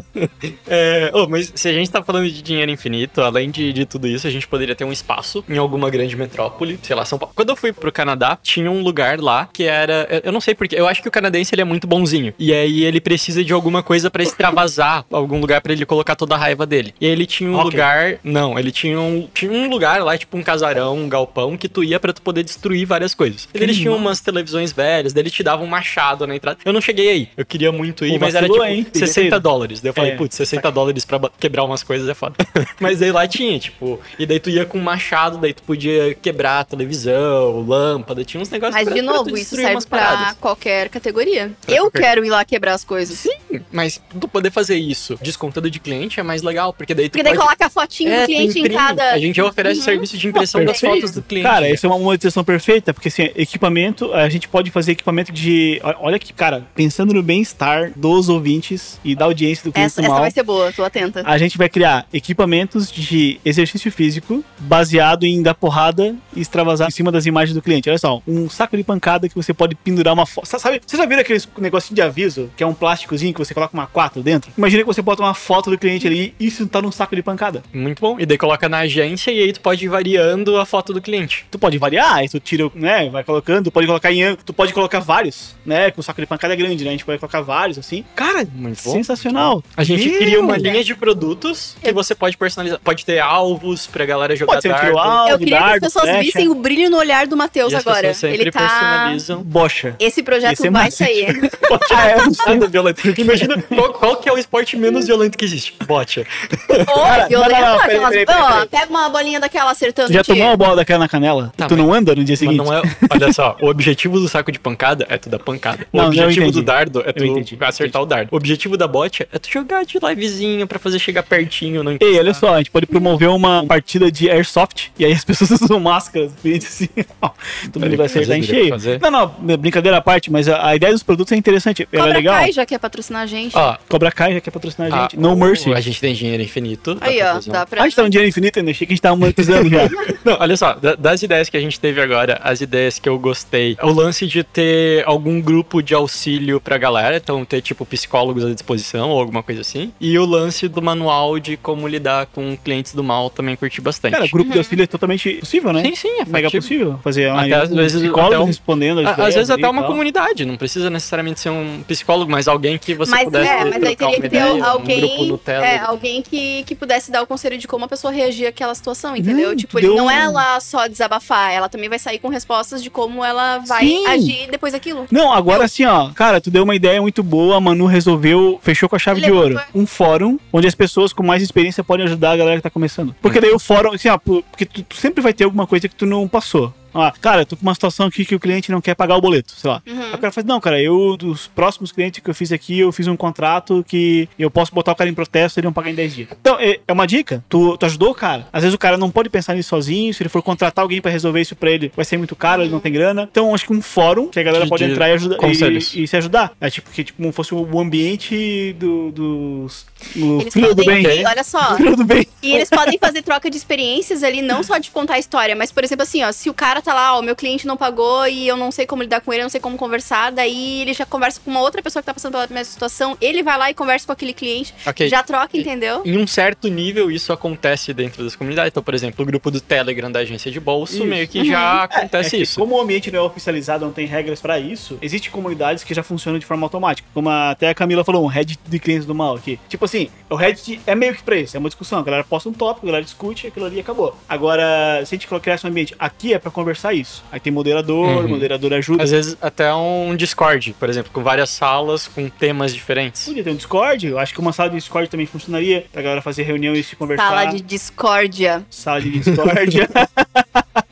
[LAUGHS] É, ô, mas se a gente tá falando de dinheiro infinito, além de, de tudo isso, a gente poderia ter um espaço em alguma grande metrópole, sei lá, São Paulo. Quando eu fui pro Canadá, tinha um lugar lá que era. eu- Eu não sei porquê, eu acho que o canadense ele é muito bonzinho. E aí ele precisa de alguma coisa pra extravasar, algum lugar pra ele colocar toda a raiva dele. E aí ele tinha um Ok. lugar. Não, ele tinha um, tinha um lugar lá, tipo um casarão, um galpão, que tu ia pra tu poder destruir várias coisas. Eles tinham umas televisões velhas, daí ele te dava um machado na entrada. Eu não cheguei aí, eu queria muito ir, Pô, mas era vacilou, tipo hein? Podia ter 60 ido. dólares. Daí eu falei, É. putz, 60 dólares pra quebrar umas coisas é foda. [LAUGHS] Mas daí lá tinha, tipo, e daí tu ia com um machado, daí tu podia quebrar a televisão, lâmpada, tinha uns negócios mas pra- de pra novo, isso destruir serve pra paradas. qualquer categoria. Pra eu qualquer- quero ir lá quebrar as coisas. Sim, mas tu poder fazer isso descontando de cliente é mais legal, porque daí tu Porque daí pode... coloca a fotinho É, do cliente em cada. A gente oferece Uhum. serviço de impressão das perfeito. fotos do cliente. Cara, isso é uma monetização perfeita, porque assim, equipamento, a gente pode fazer equipamento de. Olha que, cara, pensando no bem-estar dos ouvintes e da audiência do cliente Essa, do essa mal. vai ser boa, tô atenta. A gente vai criar equipamentos de exercício físico baseado em dar porrada e extravasar em cima das imagens do cliente. Olha só, um saco de pancada que você pode pendurar uma foto. Sabe, você já viram aqueles negocinho de aviso, que é um plásticozinho que você coloca uma 4 dentro. Imagina que você bota uma foto do cliente ali e isso tá num saco de pancada. Muito bom. E daí coloca na agência e aí tu pode ir variando a foto do cliente. Tu pode variar, aí tu tira, né, vai colocando, tu pode colocar em, tu pode colocar vários, né, que o saco de pancada é grande, né, a gente pode colocar vários, assim. Cara, Muito bom. sensacional. A gente Meu, cria uma linha de produtos que você pode personalizar. Pode ter alvos pra galera jogar Pode ser dardo. alvo, Eu queria que as dardo, pessoas flecha. vissem o brilho no olhar do Matheus agora. Ele tá. personalizam. Bocha. Esse projeto Esse é vai macio. sair. [LAUGHS] Ah, é, não. Nada violento. Imagina qual, qual que é o esporte menos violento que existe? Bote. Ô, violento, não, não, não, peraí, aquelas- peraí, peraí, Ó, peraí. Pega uma bolinha daquela acertando já tomou uma bola daquela na canela? Tá, tu não mas- anda no dia Mas seguinte? não é. Olha só, o objetivo do saco de pancada é tu dar pancada. O Não, objetivo do dardo é tu entendi, acertar o dardo. O objetivo da bote é tu jogar de livezinho pra fazer chegar pertinho. Não Ei, olha só, a gente pode promover uma partida de airsoft e aí as pessoas [LAUGHS] usam máscaras, [LAUGHS] assim, ó, todo mundo vai acertar em cheio. Não, não, brincadeira à parte, mas a, a ideia dos produtos é interessante, ela é Cobra legal. Kai já quer patrocinar a gente. Ó, Cobra Kai já quer patrocinar a a- gente. No Mercy. A gente tem dinheiro infinito. Aí, ó, um- dá pra. Ah, a gente tá no dinheiro infinito ainda, achei que a gente tava monetizando já. [LAUGHS] Não, olha só, da- das ideias que a gente teve agora, as ideias que eu gostei, o lance de ter algum grupo de auxílio pra galera, então ter tipo psicólogos à disposição ou alguma coisa assim, e o lance do manual de como lidar com clientes do mal também curti bastante. Cara, grupo de auxílio é totalmente possível, né? sim, sim, é Mega possível fazer uma, Até às um vezes psicólogo até um- respondendo Às ideias vezes até uma tal. comunidade, não precisa necessariamente ser um psicólogo, mas alguém que você Mas, pudesse é, mas aí teria que ter ideia, alguém, é, alguém que, que pudesse dar o conselho de como a pessoa reagir àquela situação, entendeu? Hum, tipo, deu não é ela só desabafar, ela também vai sair com respostas de como ela vai Sim. agir depois daquilo. Não, agora assim, ó. Cara, tu deu uma ideia muito boa, a Manu resolveu, fechou com a chave de Levantou. ouro. Um fórum onde as pessoas com mais experiência podem ajudar a galera que tá começando. Porque daí o fórum, assim, ó, por- porque tu, tu sempre vai ter alguma coisa que tu não passou. Ah, cara, eu tô com uma situação aqui que o cliente não quer pagar o boleto, sei lá. Uhum. Aí o cara fala, não, cara, eu, dos próximos clientes que eu fiz aqui, eu fiz um contrato que eu posso botar o cara em protesto e eles vão pagar em 10 dias. Então, é, é uma dica. Tu, tu ajudou o cara. Às vezes o cara não pode pensar nisso sozinho, se ele for contratar alguém pra resolver isso pra ele, vai ser muito caro, ele não tem grana. Então, acho que um fórum que a galera De- pode de entrar e ajudar e, e se ajudar. É tipo que tipo, como fosse o ambiente do, dos. do Eles filho do podem, bem. olha só, Filho do bem. E eles podem fazer troca de experiências ali, não só de contar a história, mas, por exemplo, assim, ó, se o cara tá lá, ó, o meu cliente não pagou e eu não sei como lidar com ele, eu não sei como conversar, daí ele já conversa com uma outra pessoa que tá passando pela mesma situação, ele vai lá e conversa com aquele cliente, Ok. já troca, entendeu? Em um certo nível, isso acontece dentro das comunidades. Então, por exemplo, o grupo do Telegram da agência de bolso, Isso. meio que já acontece É que isso. Como o ambiente não é oficializado, não tem regras pra isso, existem comunidades que já funcionam de forma automática. Como até a Camila falou, um Reddit de clientes do mal aqui. Tipo assim, o Reddit é meio que pra isso, é uma discussão. A galera posta um tópico, a galera discute, aquilo ali acabou. Agora, se a gente criar um ambiente, aqui é pra conversar isso. Aí tem moderador, Uhum. moderador ajuda. Às vezes até um Discord, por exemplo, com várias salas com temas diferentes. Podia ter um Discord, eu acho que uma sala de Discord também funcionaria pra galera fazer reunião e se conversar. Sala de discórdia. Sala de Discord. [LAUGHS]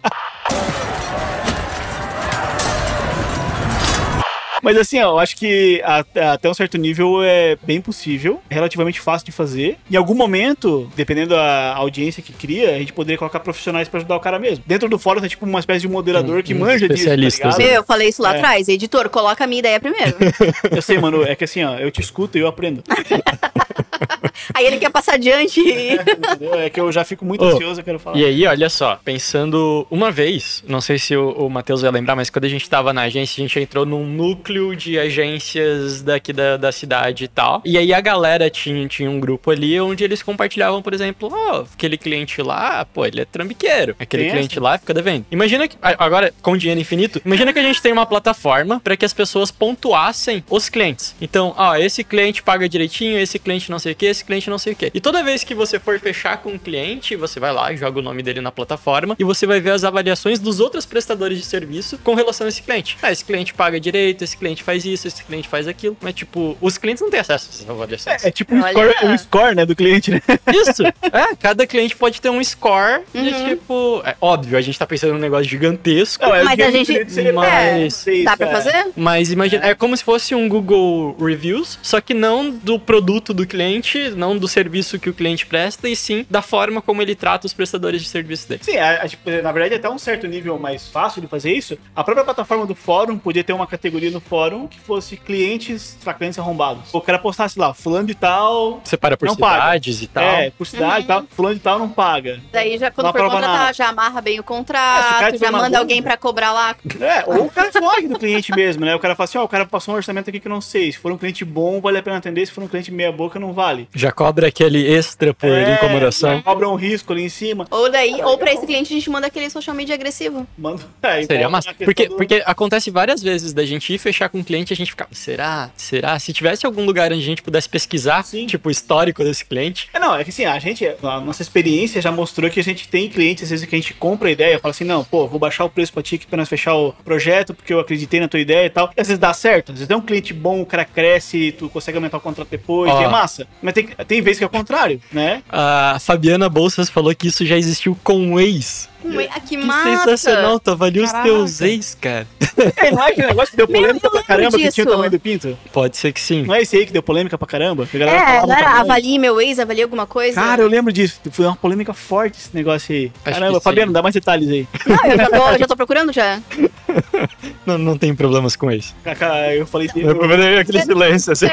Mas assim, ó, eu acho que a- até um certo nível é bem possível, é relativamente fácil de fazer. Em algum momento, dependendo da audiência que cria, a gente poderia colocar profissionais pra ajudar o cara mesmo. Dentro do fórum tem tipo uma espécie de moderador que Um- manja disso, tá? Meu, eu falei isso lá É. atrás. Editor, coloca a minha ideia primeiro. [LAUGHS] Eu sei, mano, é que assim, ó, eu te escuto e eu aprendo. [LAUGHS] Aí ele quer passar adiante. Entendeu? É que eu já fico muito Ô, ansioso, eu quero falar. E aí, olha só, pensando uma vez, não sei se o, o Matheus vai lembrar, mas quando a gente tava na agência, a gente entrou num núcleo de agências daqui da, da cidade e tal. E aí a galera tinha, tinha um grupo ali onde eles compartilhavam, por exemplo, ó, aquele cliente lá, pô, ele é trambiqueiro. Aquele Tem cliente lá fica devendo. Imagina que, agora, com dinheiro infinito, imagina que a gente tem uma plataforma para que as pessoas pontuassem os clientes. Então, ó, esse cliente paga direitinho, esse cliente não sei o que, esse cliente não sei o que. E toda vez que você for fechar com um cliente, você vai lá joga o nome dele na plataforma e você vai ver as avaliações dos outros prestadores de serviço com relação a esse cliente. Ah, esse cliente paga direito, esse cliente faz isso, esse cliente faz aquilo. Mas, tipo, os clientes não têm acesso a essas avaliações. É tipo um score, um score, né, do cliente, né? [LAUGHS] Isso. É, cada cliente pode ter um score Uhum. tipo. É óbvio, a gente tá pensando num negócio gigantesco. Não, é Mas a gente- Mas- sei, Dá pra é- fazer? Mas imagina, é como se fosse um Google Reviews, só que não do produto do cliente, não do serviço que o cliente presta, e sim da forma como ele trata os prestadores de serviço dele. Sim, a- a- tipo, na verdade, até um certo nível mais fácil de fazer isso, a própria plataforma do fórum podia ter uma categoria no fórum que fosse clientes para clientes arrombados. O cara postasse lá, fulano de tal. Separa por Não paga. cidades e tal. É, por cidade e tal, fulano de tal não paga. Daí já quando Não for contratar, nada. já amarra bem o É, contrato, tiver já manda alguém pra cobrar lá. [LAUGHS] É, ou o cara foge do cliente mesmo, né? O cara fala assim, ó, o cara passou um orçamento aqui que eu não sei. Se for um cliente bom, vale a pena atender. Se for um cliente meia boca, não vale. Já cobra aquele extra por É, incomodação. Cobra um risco ali em cima. Ou daí, ou pra esse cliente a gente manda aquele social media agressivo. Manda. É, Seria então, massa. Porque, do- porque acontece várias vezes da gente ir fechar com um cliente a gente ficar, será? Será? Se tivesse algum lugar onde a gente pudesse pesquisar, Sim. tipo, o histórico desse cliente. É, não, é que assim, a gente, a nossa experiência já mostrou que a gente tem clientes, às vezes, que a gente compra a ideia, fala assim, não, pô, vou baixar o preço pra ti aqui pra nós fechar o projeto, porque eu acreditei na tua ideia e tal. E às vezes dá certo, às vezes é um cliente bom, o cara cresce, tu consegue aumentar o contrato depois, Ó. e é massa. Mas tem, tem vezes que é o contrário, né? A Fabiana Bolsas falou que isso já existiu com o ex. Ah, que Que massa! sensacional, tu avalia os teus ex, cara. [LAUGHS] É, não é aquele negócio que deu polêmica eu pra caramba, que tinha o disso. tamanho do pinto? Pode ser que sim. Não é esse aí que deu polêmica pra caramba? Que a galera É, não era avalie meu ex, avalie alguma coisa. Cara, eu lembro disso. Foi uma polêmica forte esse negócio aí. Acho Caramba, Fabiano, dá mais detalhes aí. [LAUGHS] Não, eu já tô, já tô procurando já. [LAUGHS] Não, não tem problemas com isso. Eu falei, Eu eu vou falei aquele silêncio, assim.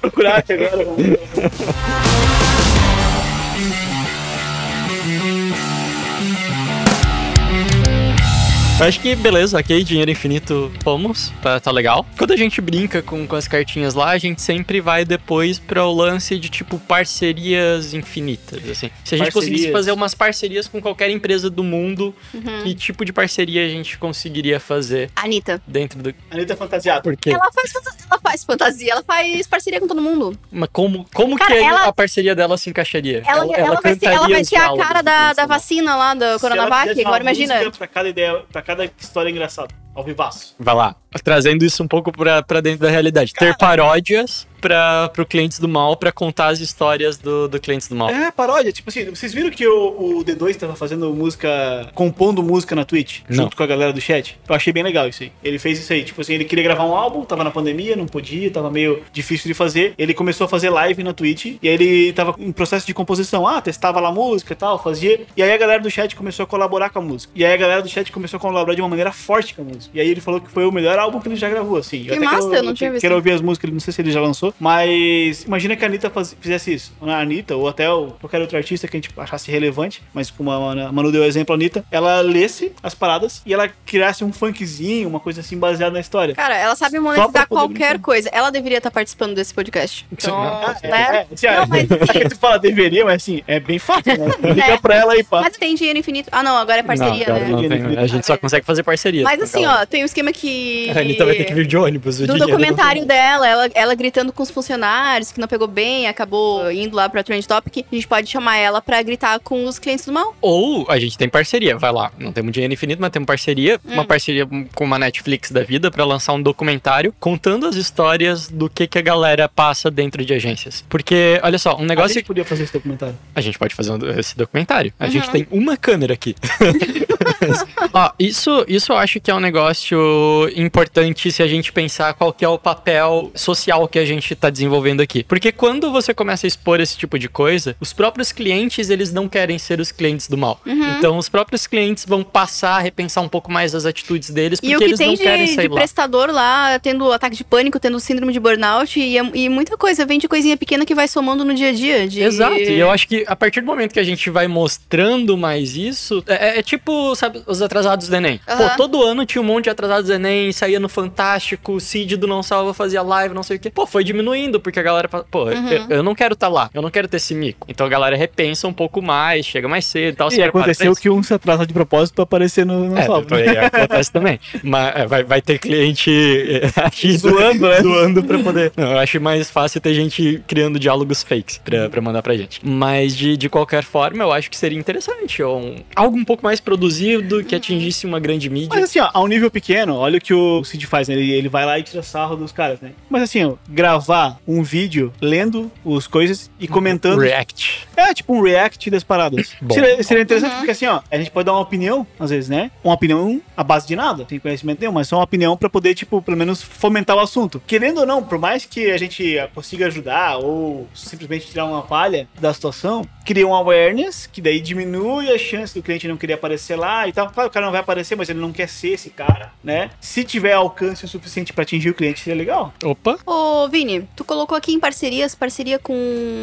procurar aqui agora. Eu acho que beleza, ok, dinheiro infinito, vamos, tá, tá legal. Quando a gente brinca com, com as cartinhas lá, a gente sempre vai depois para o lance de tipo parcerias infinitas, assim. Se a gente Parcerias. conseguisse fazer umas parcerias com qualquer empresa do mundo, Uhum. que tipo de parceria a gente conseguiria fazer Anitta. dentro do. Anitta Fantasiada. Por quê? Ela faz, fantasia, ela faz fantasia, ela faz parceria com todo mundo. Mas como, como Cara, que ela- a parceria dela se encaixaria? Ela, ela, vai, ser, ela vai ser a cara da, da né? vacina lá do Se ela Coronavac. Agora uma imagina. Pra cada ideia, pra cada história engraçada, ao vivaço. Vai lá. Trazendo isso um pouco pra, pra dentro da realidade. Ter paródias pra, pro Clientes do Mal pra contar as histórias do, do Clientes do Mal. É, paródia. Tipo assim, vocês viram que o, o D2 tava fazendo música, compondo música na Twitch, Não. junto com a galera do chat? Eu achei bem legal isso aí. Ele fez isso aí. Tipo assim, ele queria gravar um álbum, tava na pandemia, não podia, tava meio difícil de fazer. Ele começou a fazer live na Twitch, e aí ele tava em processo de composição. Ah, testava lá a música e tal, fazia. E aí a galera do chat começou a colaborar com a música. E aí a galera do chat começou a colaborar de uma maneira forte com a música. E aí ele falou que foi o melhor álbum que ele já gravou, assim. Que massa, eu não tinha visto. Quero ouvir as músicas, não sei se ele já lançou, mas imagina que a Anitta faz- fizesse isso. A Anitta, ou até o- qualquer outro artista que a gente achasse relevante, mas como a Manu deu o exemplo, a Anitta, ela lesse as paradas e ela criasse um funkzinho, uma coisa assim baseada na história. Cara, ela sabe monetizar qualquer brincar. coisa. Ela deveria estar participando desse podcast. [LAUGHS] Então, Ah, é, né? é, assim, Não, ah, mas, [LAUGHS] é tu fala deveria, mas assim, é bem fácil, né? [LAUGHS] Liga É. pra ela e pá. mas tem dinheiro infinito. Ah, não, agora é parceria, não, né? não tem- a gente só consegue fazer parceria. Mas assim, ó, tem um esquema que. A Anitta vai ter que vir de ônibus. Do dinheiro documentário não- dela, ela, ela gritando com os funcionários, que não pegou bem, acabou indo lá pra Trend Topic. A gente pode chamar ela pra gritar com os clientes do mal. Ou a gente tem parceria, vai lá. Não temos dinheiro infinito, mas temos parceria. Hum. Uma parceria com uma Netflix da vida pra lançar um documentário contando as histórias do que, que a galera passa dentro de agências. Porque, olha só, um A negócio gente podia fazer esse documentário. A gente pode fazer esse documentário. A Uhum. gente tem uma câmera aqui. [LAUGHS] Ó, isso, isso eu acho que é um negócio importante se a gente pensar qual que é o papel social que a gente tá desenvolvendo aqui. Porque quando você começa a expor esse tipo de coisa, os próprios clientes, eles não querem ser os clientes do mal. Uhum. Então, os próprios clientes vão passar a repensar um pouco mais as atitudes deles, porque E o que eles tem não querem de, sair de lá. prestador lá, tendo ataque de pânico, tendo síndrome de burnout e, e muita coisa. Vem de coisinha pequena que vai somando no dia a dia. De... Exato, e eu acho que a partir do momento que a gente vai mostrando mais isso, é, é tipo, sabe, os atrasados do Enem. Aham. Pô, todo ano tinha um monte de atrasados do Enem, saía no Fantástico, o Cid do Não Salva fazia live, não sei o quê. Pô, foi diminuindo, porque a galera fala, pô, Uhum. eu, eu não quero estar lá, eu não quero ter esse mico. Então a galera repensa um pouco mais, chega mais cedo e tal. E prepara pra aconteceu que um se atrasa de propósito pra aparecer no, no É, salve. foi- acontece também. Mas é, vai, vai ter cliente [LAUGHS] é, aqui Zoando, né? zoando pra poder. [LAUGHS] Não, eu acho mais fácil ter gente criando diálogos fakes pra, pra mandar pra gente. Mas de, de qualquer forma, eu acho que seria interessante. Ou um- algo um pouco mais produzido, que atingisse uma grande mídia. Mas assim, ó, a um nível pequeno, olha o que o Cid faz, né? Ele, ele vai lá e tira sarro dos caras, né? Mas assim, ó, gravar um vídeo lendo os coisas e comentando. React. É, tipo um react das paradas. [LAUGHS] Bom. Seria, seria interessante porque assim, ó, a gente pode dar uma opinião, às vezes, né? Uma opinião à base de nada, sem conhecimento nenhum, mas só uma opinião pra poder, tipo, pelo menos fomentar o assunto. Querendo ou não, por mais que a gente consiga ajudar ou simplesmente tirar uma palha da situação, cria um awareness, que daí diminui a chance do cliente não querer aparecer lá e tal. Claro, o cara não vai aparecer, mas ele não quer ser esse cara, né? Se tiver alcance o suficiente pra atingir o cliente, seria legal. Opa. Ô, Vini, tu colocou aqui em parcerias, parceria com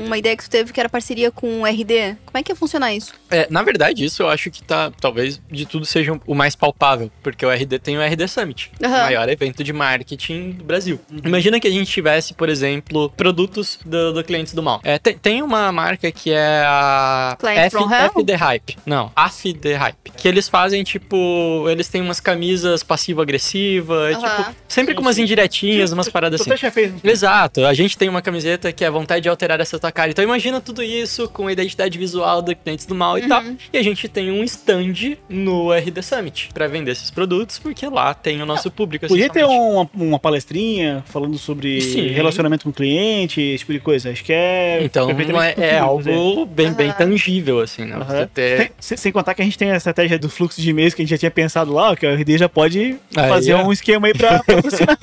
uma ideia que tu teve que era parceria com o RD. Como é que ia funcionar isso? É, na verdade, isso eu acho que tá, talvez, de tudo seja o mais palpável, porque o RD tem o RD Summit, o Aham. maior evento de marketing do Brasil. Imagina que a gente tivesse, por exemplo, produtos do, do Clientes do Mal. É, tem, tem uma marca que é a F, from Hell? F The Hype. Não, AF The Hype. Que eles fazem, tipo, eles têm umas camisas passivo-agressiva, Aham. tipo, sempre Sim, com umas sim. indiretinhas, umas paradas assim. já fez. Exato, a gente tem uma camiseta que é vontade de alterar essa tua cara. Então imagina tudo isso com a identidade visual do clientes do mal e tal. E a gente tem um stand no RD Summit pra vender esses produtos, porque lá tem o nosso público. Podia ter uma, uma palestrinha falando sobre Sim. relacionamento com o cliente, esse tipo de coisa. Acho que é. Então é, é algo bem, bem Aham. tangível, assim, né? Ter... Sem, contar que a gente tem a estratégia do fluxo de e-mails que a gente já tinha pensado lá, que o RD já pode Aí, fazer ó. um esquema aí pra [LAUGHS] patrocinar.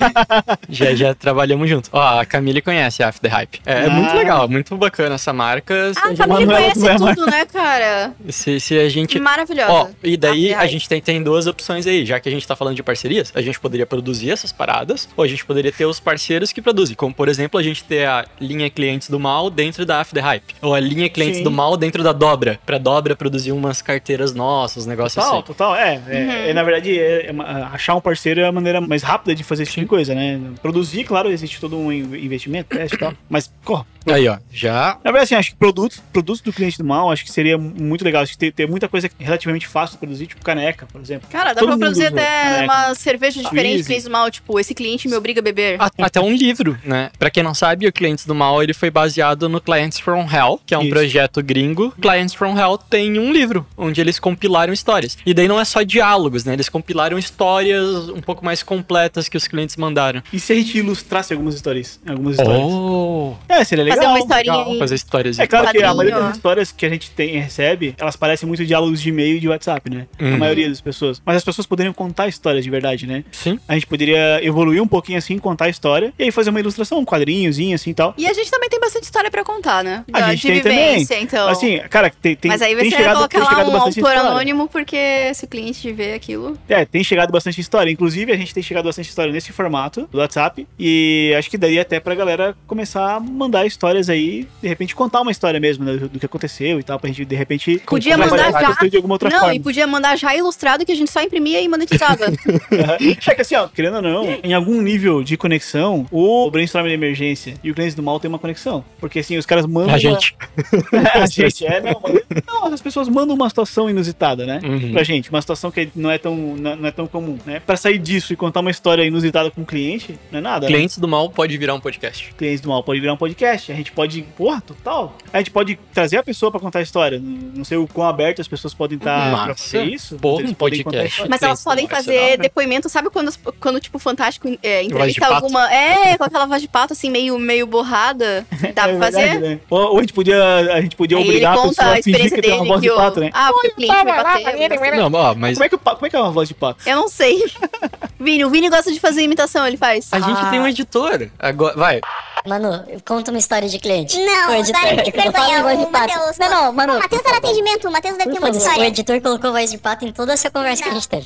Já, já trabalhamos junto. Ó, a Camille conhece a After Hype. É, é Ah. muito legal, muito bacana essa marca. Ah, a Camille conhece tudo, né, cara? se, se a gente Maravilhosa. Ó, e daí a gente tem, tem duas opções aí, já que a gente tá falando de parcerias, a gente poderia produzir essas paradas, ou a gente poderia ter os parceiros que produzem, como por exemplo, a gente ter a linha clientes do mal dentro da After Hype, ou a linha clientes Sim. do mal dentro da Dobra, pra Dobra produzir umas carteiras nossas, um negócio Total, assim. total. É, é, Uhum. é, na verdade, é- é uma- achar um parceiro é a maneira mais rápida de fazer esse tipo de coisa, né? Produzir, claro, existe todo um in- investimento, teste e tal. [COUGHS] Mas, pô, Aí, ó, já na verdade, assim, acho que produtos, produtos do cliente do mal, acho que seria muito legal. Acho que tem, tem muita coisa relativamente fácil de produzir, tipo caneca, por exemplo. Cara, dá Todo pra produzir até caneca. uma cerveja diferente Squeeze. clientes do mal, tipo, esse cliente me obriga a beber. Até um livro, né? Pra quem não sabe, o Clientes do Mal ele foi baseado no Clients from Hell, que é um Isso. projeto gringo. Clients from Hell tem um livro onde eles compilaram histórias. E daí não é só diálogos, né? Eles compilaram histórias um pouco mais completas que os clientes mandaram. E se a gente ilustrasse algumas histórias? Algumas histórias? Oh! É, seria legal. Fazer uma historinha legal. Fazer histórias. É claro que a maioria das histórias que a gente tem recebe, elas parecem muito diálogos de e-mail e de WhatsApp, né? A Uhum. maioria das pessoas. Mas as pessoas poderiam contar histórias de verdade, né? Sim. A gente poderia evoluir um pouquinho assim, contar a história, e aí fazer uma ilustração, um quadrinhozinho assim e tal. E a gente também tem bastante história pra contar, né? A Da- gente de tem também. vivência, então. Assim, cara, tem, tem, Mas aí tem você vai chegado, colocar tem lá um autor história. anônimo, porque se o cliente vê aquilo. É, tem chegado bastante história. Inclusive, a gente tem chegado bastante história nesse formato do WhatsApp. E acho que daria até pra galera começar a mandar histórias aí, de repente contar uma história mesmo, né, do, que aconteceu e tal, pra gente, de repente, Podia mandar já. de alguma outra não, forma. e podia mandar já ilustrado que a gente só imprimia e monetizava. É [LAUGHS] que assim, ó, querendo ou não, em algum nível de conexão, o brainstorm de emergência e o cliente do mal tem uma conexão. Porque assim, os caras mandam. A gente. Uma... [LAUGHS] a gente, é, não, mas- não, as pessoas mandam uma situação inusitada, né? Uhum. Pra gente, uma situação que não é tão, não é tão comum, né? Pra sair disso e contar uma história inusitada com o cliente, não é nada. né? Clientes do Mal pode virar um podcast. Clientes do mal pode virar um podcast. A gente pode, porra, total. A gente pode trazer a pessoa pra contar a história. Não sei o quão aberto as pessoas podem estar pra Massa. fazer isso. Porra, um podcast. Mas elas podem vai ser fazer hora. depoimento, sabe quando, quando tipo, o Fantástico é, entrevista alguma. É, com aquela voz de pato, assim, meio, meio borrada. [LAUGHS] Dá É pra fazer? verdade, né? Ou, ou a gente podia, a gente podia ele obrigar a conta pessoa a a fingir experiência que tem uma voz de pato, né? Ah, porque o cliente me bateu. Não, ó, mas Como é, que, como é que é uma voz de pato? Eu não sei. Vini, o Vini gosta de fazer imitação, ele faz. a gente tem um editor. Agora, vai. Mano, conta uma história de cliente. Não, o editor, em vergonha, voz de o pato. Matheus. Não, não, mano. O Matheus tá no atendimento, o Matheus deve ter uma Foda-se, o história. editor colocou voz de pato em toda essa conversa que a gente teve.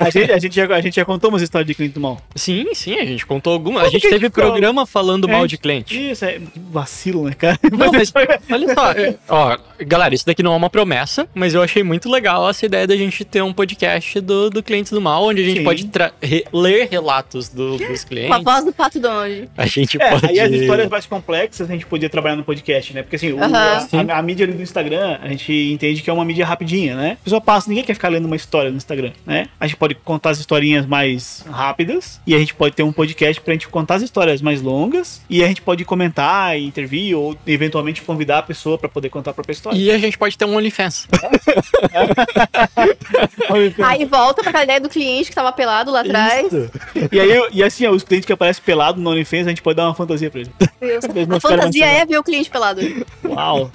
A, gente, a, gente já, a gente já contou umas histórias de cliente do mal. Sim, sim, a gente contou alguma. A gente teve programa falando É, mal de cliente. Isso, é vacilo, né, cara? Não, mas olha só, é, ó, galera, isso daqui não é uma promessa, mas eu achei muito legal essa ideia da gente ter um podcast do, do Clientes do Mal, onde a gente Sim. pode re- ler relatos do- dos Com a clientes. voz do Pato Donald. A gente É, pode. Aí as histórias mais complexas a gente podia trabalhar no podcast, né? Porque assim, o- a, a mídia ali do Instagram, a gente entende que é uma mídia rapidinha, né? A pessoa passa, ninguém quer ficar lendo uma história no Instagram, né? A gente pode contar as historinhas mais rápidas e a gente pode ter um podcast pra gente contar as histórias mais longas e a gente pode comentar e intervir ou eventualmente convidar a pessoa pra poder contar a própria história. E a gente pode ter um OnlyFans. [LAUGHS] Aí volta pra aquela ideia do cliente que tava pelado lá atrás. Isso. E aí, e assim, ó, os clientes que aparecem pelado no OnlyFans, a gente pode dar uma fantasia pra eles. Eles [LAUGHS] não A fantasia é ver o cliente pelado. Uau!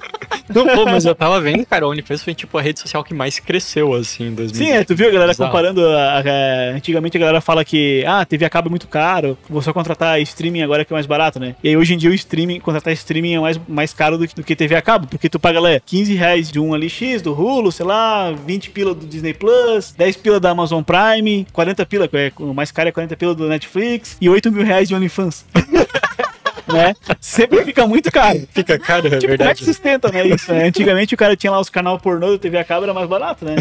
Não, pô, mas eu tava vendo, cara, o OnlyFans foi tipo a rede social que mais cresceu, assim, em 2020. Sim, é, tu viu a galera Bizarro. comparando. a- a- antigamente a galera fala que, ah, TV a cabo é muito caro, vou só contratar streaming agora que é mais barato, né? E aí hoje em dia o streaming, contratar streaming é mais, mais caro do, que- do que TV a cabo, porque tu paga lá 15 reais de um ali X, do Hulu, sei lá, 20 pila do Disney Plus, 10 pila da Amazon Prime, 40 pila, que é, o mais caro é 40 pila do Netflix, e 8 mil reais de OnlyFans. Né? Sempre fica muito caro. Fica caro, é Tipo, como é verdade. que sustenta, né? Isso, né? Antigamente o cara tinha lá os canal pornô do TV a cabo, era mais barato, né?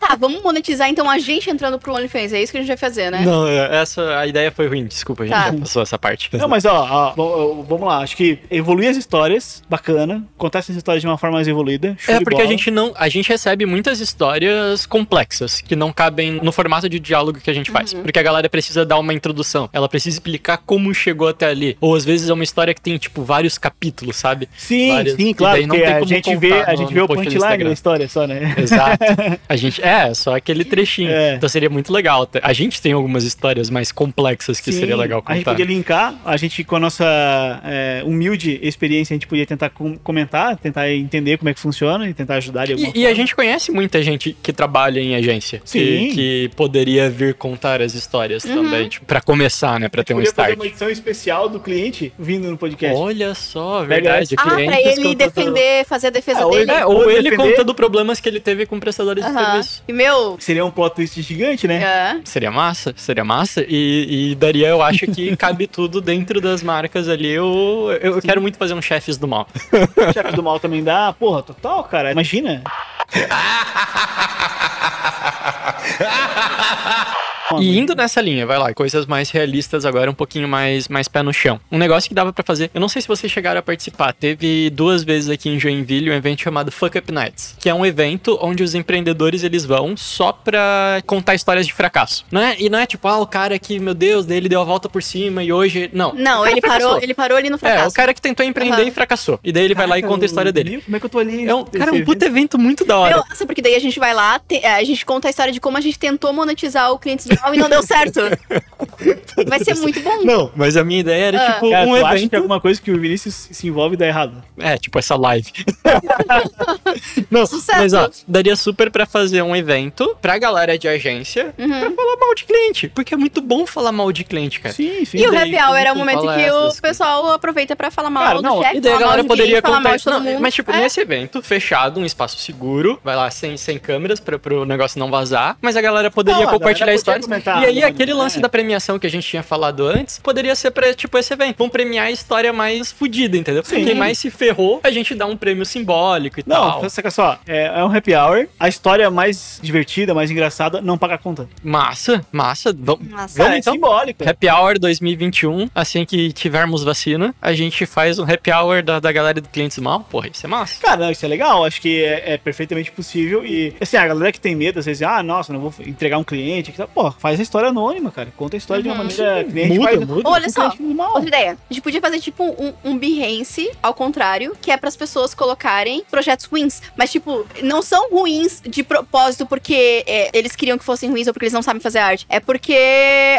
Tá, vamos monetizar então a gente entrando pro OnlyFans. É isso que a gente vai fazer, né? Não, é, essa a ideia foi ruim, desculpa, a gente Tá. já passou essa parte. Não, mas ó, ó, vamos lá. Acho que evoluir as histórias, bacana. Contar essas histórias de uma forma mais evoluída. É porque bola. a gente não. A gente recebe muitas histórias complexas que não cabem no formato de diálogo que a gente faz. Porque a galera precisa dar uma introdução. Ela precisa explicar como chegou até ali. Ou às vezes é uma história que tem, tipo, vários capítulos, sabe? Sim, várias- sim, claro. não a como gente, vê, contar a no- gente vê o punchline da história só, né? [LAUGHS] Exato. A gente. É, só aquele trechinho. É. Então seria muito legal. A gente tem algumas histórias mais complexas que Sim, seria legal A gente contar. podia linkar, a gente com a nossa é, humilde experiência, a gente podia tentar com- comentar, tentar entender como é que funciona e tentar ajudar de alguma E, e a gente conhece muita gente que trabalha em agência. Sim. Que, que poderia vir contar as histórias também. Tipo, pra começar, né? Pra ter um podia fazer start. uma edição especial do cliente vindo no podcast. Olha só, verdade. Ah, pra ele defender, fazer a defesa Ah, ou dele. É, ou Ou ele defender- contando problemas que ele teve com prestadores de Aham. serviço. E meu. Seria um plot twist gigante, né? É. Seria massa, seria massa. E, e daria, eu acho que [LAUGHS] cabe tudo dentro das marcas ali. Eu, eu, eu quero muito fazer um chefes do mal. [LAUGHS] Chefe do mal também dá. Porra, total, cara. Imagina. [LAUGHS] E indo nessa linha, vai lá, coisas mais realistas agora, um pouquinho mais, mais pé no chão. Um negócio que dava pra fazer, eu não sei se vocês chegaram a participar, teve duas vezes aqui em Joinville um evento chamado Fuck Up Nights, que é um evento onde os empreendedores eles vão só pra contar histórias de fracasso, não é? E não é tipo, ah, o cara que, meu Deus, daí ele deu a volta por cima e hoje, não. Não, ele parou, fracassou. ele parou ali no É, fracasso. o cara que tentou empreender Aham. e fracassou. E daí ele vai lá e conta a história dele. Como é que eu tô ali? É um, cara, um evento? puta evento muito da hora. Meu, assim, porque daí a gente vai lá, te- a gente conta a história de como a gente tentou monetizar o cliente do [LAUGHS] e não deu certo. [LAUGHS] Vai ser muito bom. Não, mas a minha ideia era, Ah. tipo, Cara, um tu acha que evento. alguma coisa que o Vinícius se envolve dá errado? É, tipo essa live. [LAUGHS] Não, Sucesso. mas ó, daria super pra fazer um evento pra galera de agência Uhum. pra falar mal de cliente. Porque é muito bom falar mal de cliente, cara. Sim, sim. E o happy hour é o momento que o pessoal aproveita pra falar mal Cara, do não, chefe, E daí a falar galera de poderia cliente, falar contar Não, mundo. mas, tipo, É. nesse evento, fechado, um espaço seguro, vai lá sem, sem câmeras pra, pro negócio não vazar, mas a galera poderia Não, a compartilhar galera histórias. E aí, aquele lance É. da premiação que a gente tinha falado antes, poderia ser pra, tipo, esse evento. Vamos premiar a história mais fodida, entendeu? Sim. Quem mais se ferrou, a gente dá um prêmio simbólico e Não, tal. saca só, é, é um happy hour. A história mais divertida, mais engraçada, não paga a conta. Massa, massa. Vamos, é então. simbólico. Happy Hour 2021, assim que tivermos vacina, a gente faz um happy hour da, da galera do Clientes Mal. Porra, isso é massa. Cara, não, isso é legal, acho que é, é perfeitamente possível. E, assim, a galera que tem medo, às vezes, ah, nossa, não vou entregar um cliente. que tal. Pô, faz a história anônima, cara. Conta a história de uma maneira que nem a gente Muda, faz muda. Olha só, outra ideia. A gente podia fazer tipo um, um Behance, ao contrário, que é pras pessoas colocarem projetos ruins. Mas, tipo, não são ruins de propósito porque é, eles queriam que fossem ruins ou porque eles não sabem fazer arte. É porque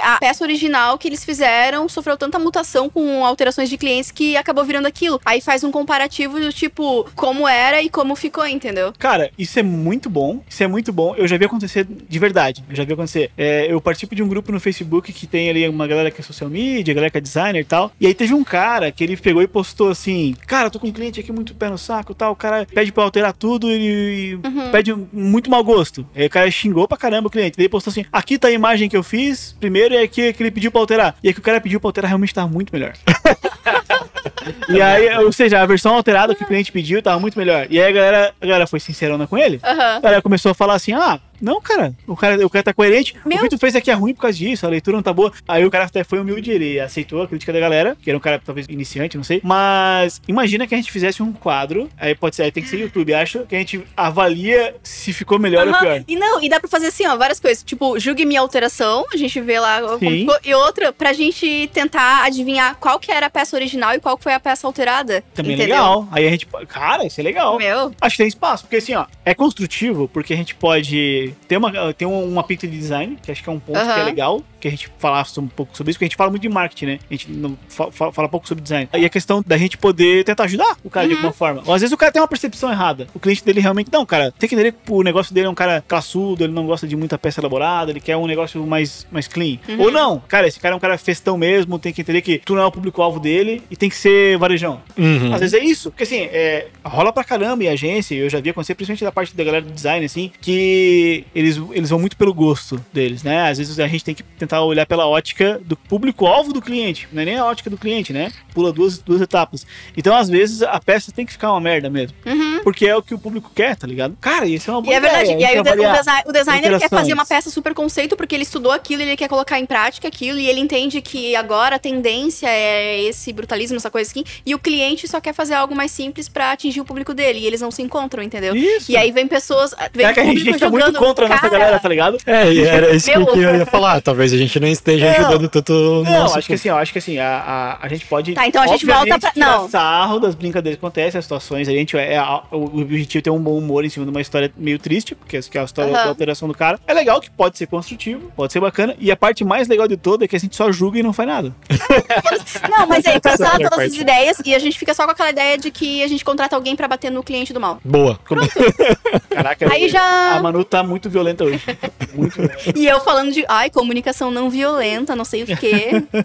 a peça original que eles fizeram sofreu tanta mutação com alterações de clientes que acabou virando aquilo. Aí faz um comparativo do tipo, como era e como ficou, entendeu? Cara, isso é muito bom. Isso é muito bom. Eu já vi acontecer de verdade. Eu já vi acontecer. É, eu participo de um grupo no Facebook que tem ali uma galera que é social media, galera que é designer e tal. E aí teve um cara que ele pegou e postou assim: Cara, eu tô com um cliente aqui muito pé no saco e tal. O cara pede pra alterar tudo e, e Uhum. pede muito mau gosto. Aí o cara xingou pra caramba o cliente. Daí postou assim: Aqui tá a imagem que eu fiz. Primeiro é aqui que ele pediu pra alterar. E aí que o cara pediu pra alterar realmente tava muito melhor. [LAUGHS] E aí, ou seja, a versão alterada que o cliente pediu tava muito melhor. E aí a galera, a galera foi sincerona com ele. Aham. A galera começou a falar assim: ah, não, cara, o cara, o cara tá coerente. Meu- O que tu fez aqui é ruim por causa disso, a leitura não tá boa. Aí o cara até foi humilde, ele aceitou a crítica da galera, que era um cara talvez iniciante, não sei. Mas imagina que a gente fizesse um quadro, aí pode ser, aí tem que ser YouTube, acho, que a gente avalia se ficou melhor ou Aham. pior. E não, e dá pra fazer assim, ó, várias coisas. Tipo, julgue minha alteração, a gente vê lá como Sim. ficou. E outra, pra gente tentar adivinhar qual que era a peça original e qual que foi a peça alterada. Também é entendeu? legal. Aí a gente, cara, isso é legal. Meu. Acho que tem espaço, porque assim, ó, é construtivo, porque a gente pode ter uma, ter um- uma pinta de design, que acho que é um ponto que é legal, que a gente falasse um pouco sobre isso, porque a gente fala muito de marketing, né? A gente não fa- fa- fala pouco sobre design. E a questão da gente poder tentar ajudar o cara de alguma forma. Ou às vezes o cara tem uma percepção errada. O cliente dele realmente, não, cara, tem que entender que o negócio dele é um cara classudo, ele não gosta de muita peça elaborada, ele quer um negócio mais, mais clean. Ou não, cara, esse cara é um cara festão mesmo, tem que entender que tu não é o público-alvo dele e tem que ser varejão. Uhum. Às vezes é isso. Porque assim, é, rola pra caramba em agência, eu já vi acontecer, principalmente da parte da galera do design, assim, que eles, eles vão muito pelo gosto deles, né? Às vezes a gente tem que tentar olhar pela ótica do público-alvo do cliente, não é nem a ótica do cliente, né? Pula duas, duas etapas. Então, às vezes, a peça tem que ficar uma merda mesmo. Porque é o que o público quer, tá ligado? Cara, isso é uma E boa é verdade. ideia, E aí a o, de- o avaliar desi- o designer quer fazer uma peça super conceito porque ele estudou aquilo, ele quer colocar em prática aquilo e ele entende que agora a tendência é esse brutalismo, essa coisa assim. E o cliente só quer fazer algo mais simples pra atingir o público dele. E eles não se encontram, entendeu? Isso. E aí vem pessoas. Vem É que a gente, tá muito contra a nossa cara, galera, tá ligado? É, e era isso que que eu ia falar. Talvez a gente não esteja Não. ajudando tanto Não, nosso acho que assim, ó, acho que assim, a, a, a gente pode. Tá, então a gente volta pra- não. sarro das brincadeiras que acontecem, as situações. A gente é, é- o objetivo é ter um bom humor em cima de uma história meio triste, porque que é a história Aham. da alteração do cara. É legal que pode ser construtivo, pode ser bacana. E a parte mais legal de toda é que a gente só julga e não faz nada. [LAUGHS] Não, mas aí pensar Essa é a todas as ideias e a gente fica só com aquela ideia de que a gente contrata alguém pra bater no cliente do mal. Boa. Caraca, Aí já- a Manu tá muito violenta hoje. [LAUGHS] Muito violenta. E eu falando de, ai, comunicação não violenta, não sei o quê. [LAUGHS]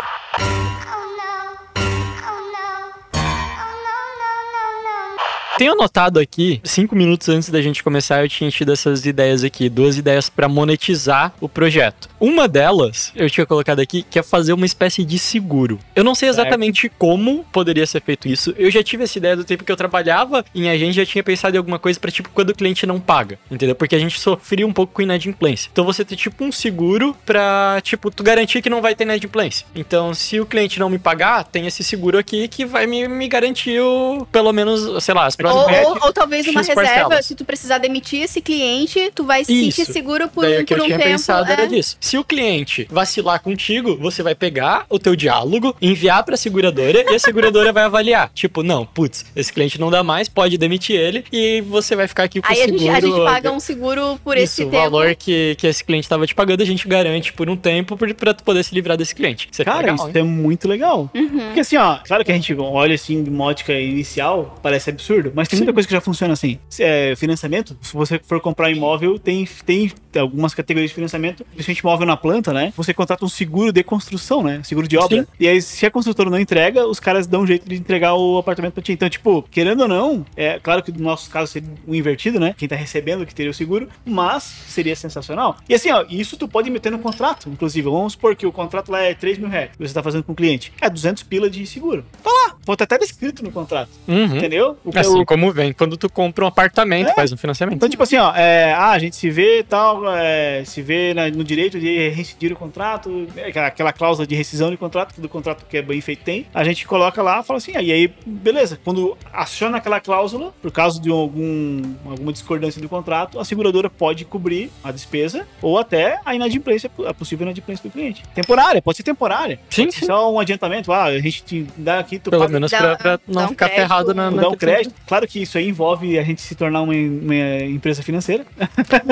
Tenho anotado aqui, cinco minutos antes da gente começar, eu tinha tido essas ideias aqui, duas ideias pra monetizar o projeto. Uma delas, eu tinha colocado aqui, que é fazer uma espécie de seguro. Eu não sei Certo. exatamente como poderia ser feito isso. Eu já tive essa ideia do tempo que eu trabalhava em agência, já tinha pensado em alguma coisa pra tipo quando o cliente não paga, entendeu? Porque a gente sofria um pouco com inadimplência. Então você ter tipo um seguro pra, tipo, tu garantir que não vai ter inadimplência. Então, se o cliente não me pagar, tem esse seguro aqui que vai me, me garantir o, pelo menos, sei lá, as Ou, ou- ou talvez uma X reserva, parcelas. se tu precisar demitir esse cliente, tu vai se sentir seguro por, Daí o que por eu um tinha tempo. pensado é. era disso. Se o cliente vacilar contigo, você vai pegar o teu diálogo, enviar pra seguradora e a seguradora vai avaliar. [LAUGHS] Tipo, não, putz, esse cliente não dá mais, pode demitir ele e você vai ficar aqui com Aí o a seguro. gente, a gente paga um seguro por Isso, esse o tempo. valor que, que esse cliente tava te pagando, a gente garante por um tempo pra tu poder se livrar desse cliente. Isso é Cara, legal, isso hein? é muito legal. Uhum. Porque assim, ó, claro que a gente olha assim de uma ótica inicial, parece absurdo, mas tem muita coisa que já funciona assim. É, financiamento, se você for comprar imóvel, tem, tem algumas categorias de financiamento, principalmente imóvel na planta, né? Você contrata um seguro de construção, né? Seguro de obra. Sim. E aí, se a construtora não entrega, os caras dão um jeito de entregar o apartamento pra ti. Então, tipo, querendo ou não, é claro que no nosso caso seria o invertido, né? Quem tá recebendo que teria o seguro, mas seria sensacional. E assim, ó, isso tu pode meter no contrato, inclusive. Vamos supor que o contrato lá é 3 mil reais, você tá fazendo com o cliente. É 200 pila de seguro. Tá lá, pode até descrito no contrato. Uhum. Entendeu? O, Assim como vem quando tu compra um apartamento, É. faz um financiamento. então, tipo assim, ó, é, ah, a gente se vê tal, é, se vê na- no direito de rescindir o contrato, é, aquela, cláusula de rescisão de contrato, que do contrato que é bem feito tem. A gente coloca lá e fala assim, ah, e aí, beleza. Quando aciona aquela cláusula, por causa de algum, alguma discordância do contrato, a seguradora pode cobrir a despesa ou até a inadimplência, a possível inadimplência do cliente. Temporária, pode ser temporária. Sim, Pode sim. Só um adiantamento, ah, a gente te dá aqui, tu Pelo paga menos Dá- pra, pra não um ficar crédito, ferrado na, na dá um crédito. Claro que isso aí envolve a gente se tornar uma, uma empresa financeira.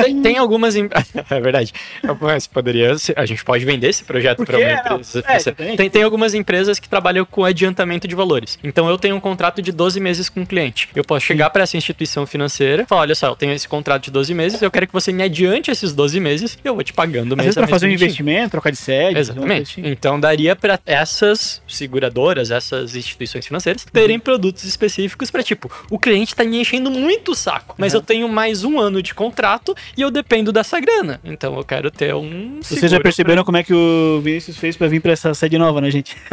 Tem, tem algumas. Em- [LAUGHS] é verdade. Mas poderia ser- A gente pode vender esse projeto para uma é, empresa. é, tem, tem algumas empresas que trabalham com adiantamento de valores. Então eu tenho um contrato de 12 meses com o cliente. Eu posso chegar para essa instituição financeira e falar: olha só, eu tenho esse contrato de 12 meses, eu quero que você me adiante esses 12 meses e eu vou te pagando Às mês vezes a pra mês fazer um investimento, trocar de sede. Exatamente. coisa Então daria para essas seguradoras, essas instituições financeiras terem produtos específicos para tipo, o cliente tá me enchendo muito o saco, mas eu tenho mais um ano de contrato e eu dependo dessa grana. Então eu quero ter um. Vocês já perceberam como é que o Vinícius fez pra vir pra essa sede nova, né, gente? [LAUGHS]